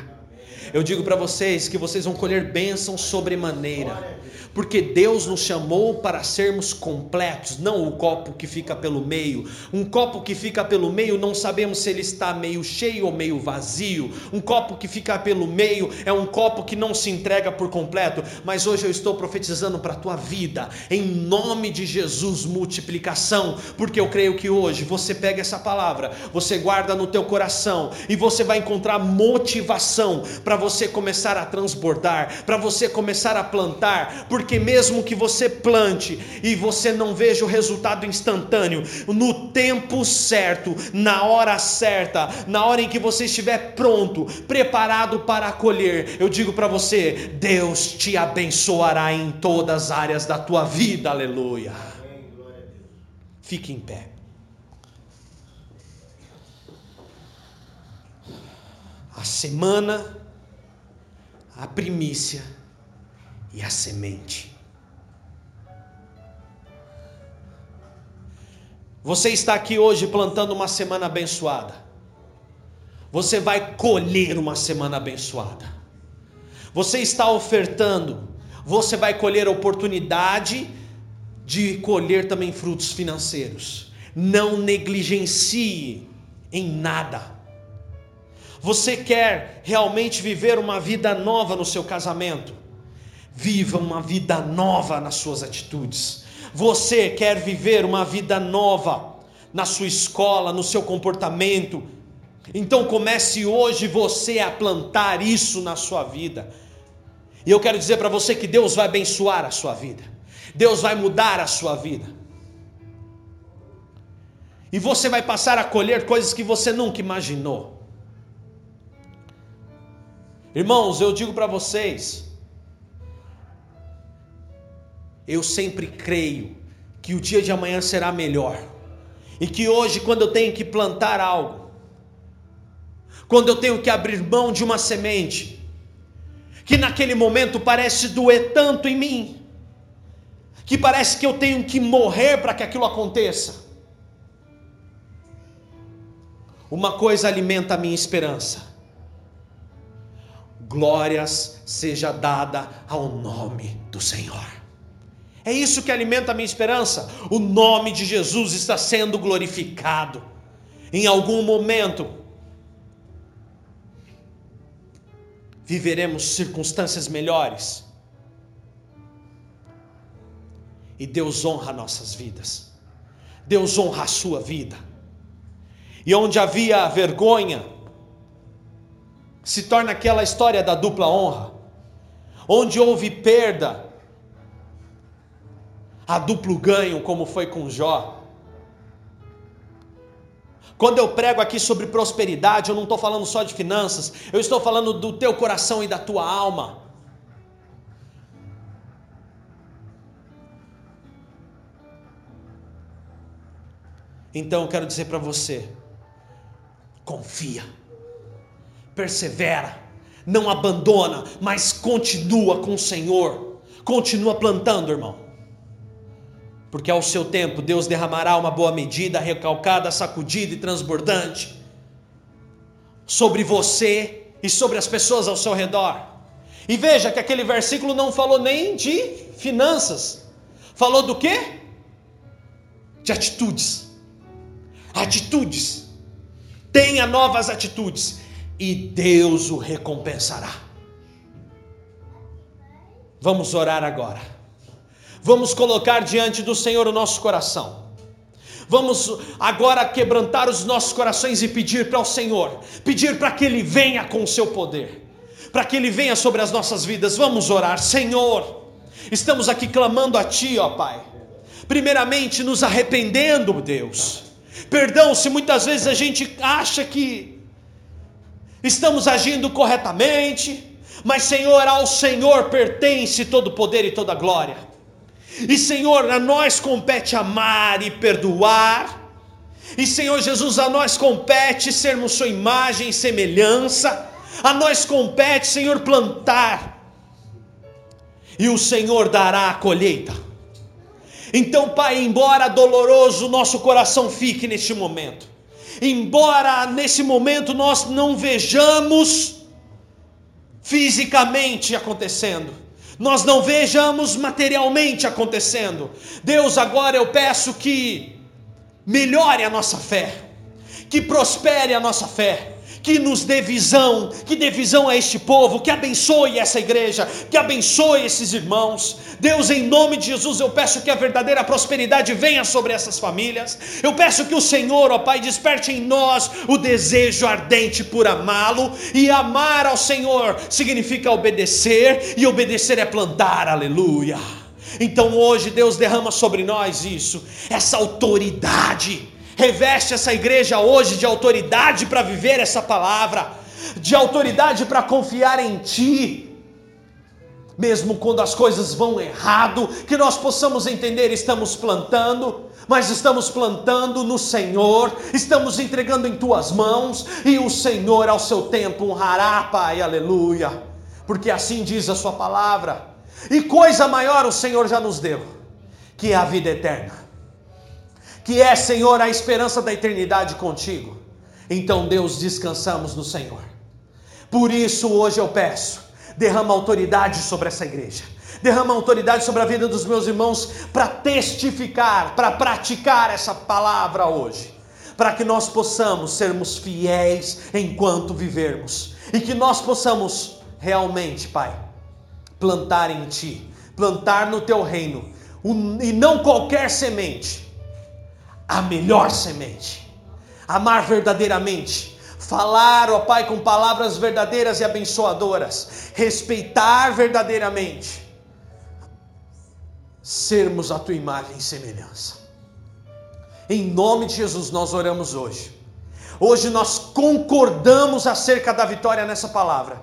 Eu digo para vocês que vocês vão colher bênçãos sobremaneira porque Deus nos chamou para sermos completos, não o copo que fica pelo meio. Um copo que fica pelo meio, não sabemos se ele está meio cheio ou meio vazio. Um copo que fica pelo meio é um copo que não se entrega por completo. Mas hoje eu estou profetizando para a tua vida, em nome de Jesus, multiplicação, porque eu creio que hoje você pega essa palavra, você guarda no teu coração e você vai encontrar motivação para você começar a transbordar, para você começar a plantar, porque mesmo que você plante e você não veja o resultado instantâneo, no tempo certo, na hora certa, na hora em que você estiver pronto, preparado para acolher, eu digo para você: Deus te abençoará em todas as áreas da tua vida, aleluia. Fique em pé. A semana, a primícia a semente. Você está aqui hoje plantando uma semana abençoada. Você vai colher uma semana abençoada. Você está ofertando, você vai colher a oportunidade de colher também frutos financeiros. Não negligencie em nada. Você quer realmente viver uma vida nova no seu casamento? Viva uma vida nova nas suas atitudes. Você quer viver uma vida nova na sua escola, no seu comportamento. Então comece hoje você a plantar isso na sua vida. E eu quero dizer para você que Deus vai abençoar a sua vida. Deus vai mudar a sua vida. E você vai passar a colher coisas que você nunca imaginou. Irmãos, eu digo para vocês, eu sempre creio que o dia de amanhã será melhor. E que hoje, quando eu tenho que plantar algo, quando eu tenho que abrir mão de uma semente, que naquele momento parece doer tanto em mim, que parece que eu tenho que morrer para que aquilo aconteça. Uma coisa alimenta a minha esperança. Glórias seja dada ao nome do Senhor. É isso que alimenta a minha esperança. O nome de Jesus está sendo glorificado. Em algum momento, viveremos circunstâncias melhores. E Deus honra nossas vidas. Deus honra a sua vida. E onde havia vergonha, se torna aquela história da dupla honra. Onde houve perda, a duplo ganho, como foi com Jó. Quando eu prego aqui sobre prosperidade, eu não estou falando só de finanças, eu estou falando do teu coração e da tua alma. Então eu quero dizer para você: confia, persevera, não abandona, mas continua com o Senhor, continua plantando, irmão porque ao seu tempo Deus derramará uma boa medida, recalcada, sacudida e transbordante sobre você e sobre as pessoas ao seu redor. E veja que aquele versículo não falou nem de finanças, falou do quê? De atitudes. Atitudes. Tenha novas atitudes e Deus o recompensará. Vamos orar agora. Vamos colocar diante do Senhor o nosso coração. Vamos agora quebrantar os nossos corações e pedir para o Senhor, pedir para que Ele venha com o seu poder, para que Ele venha sobre as nossas vidas. Vamos orar, Senhor. Estamos aqui clamando a Ti, ó Pai. Primeiramente, nos arrependendo, Deus. Perdão se muitas vezes a gente acha que estamos agindo corretamente, mas Senhor, ao Senhor pertence todo o poder e toda a glória. E Senhor, a nós compete amar e perdoar. E Senhor Jesus, a nós compete sermos Sua imagem e semelhança. A nós compete, Senhor, plantar. E o Senhor dará a colheita. Então, Pai, embora doloroso nosso coração fique neste momento, embora nesse momento nós não vejamos fisicamente acontecendo, nós não vejamos materialmente acontecendo. Deus, agora eu peço que melhore a nossa fé, que prospere a nossa fé, que nos dê visão, que dê visão a este povo, que abençoe essa igreja, que abençoe esses irmãos. Deus, em nome de Jesus, eu peço que a verdadeira prosperidade venha sobre essas famílias. Eu peço que o Senhor, ó Pai, desperte em nós o desejo ardente por amá-lo, e amar ao Senhor significa obedecer, e obedecer é plantar, aleluia. Então hoje Deus derrama sobre nós isso, essa autoridade Reveste essa igreja hoje de autoridade para viver essa palavra, de autoridade para confiar em Ti. Mesmo quando as coisas vão errado, que nós possamos entender, estamos plantando, mas estamos plantando no Senhor, estamos entregando em tuas mãos, e o Senhor ao seu tempo honrará, Pai, aleluia, porque assim diz a Sua palavra, e coisa maior o Senhor já nos deu, que é a vida eterna que é, Senhor, a esperança da eternidade contigo. Então, Deus, descansamos no Senhor. Por isso, hoje eu peço, derrama autoridade sobre essa igreja. Derrama autoridade sobre a vida dos meus irmãos para testificar, para praticar essa palavra hoje. Para que nós possamos sermos fiéis enquanto vivermos. E que nós possamos realmente, Pai, plantar em Ti, plantar no Teu reino, e não qualquer semente, a melhor semente. Amar verdadeiramente. Falar, ó Pai, com palavras verdadeiras e abençoadoras. Respeitar verdadeiramente. Sermos a tua imagem e semelhança. Em nome de Jesus nós oramos hoje. Hoje nós concordamos acerca da vitória nessa palavra.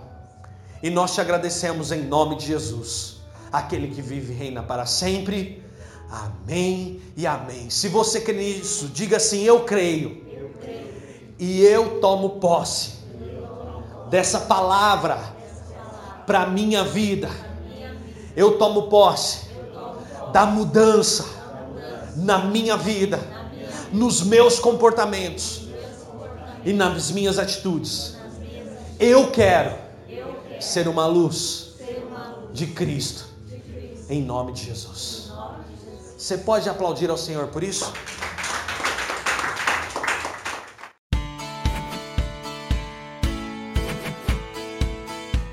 E nós te agradecemos em nome de Jesus, aquele que vive e reina para sempre. Amém e amém. Se você crê nisso, diga assim: Eu creio. E eu tomo posse dessa palavra para minha vida. Eu tomo posse da mudança na minha vida, nos meus comportamentos e nas minhas atitudes. Eu quero ser uma luz de Cristo, em nome de Jesus. Você pode aplaudir ao Senhor por isso?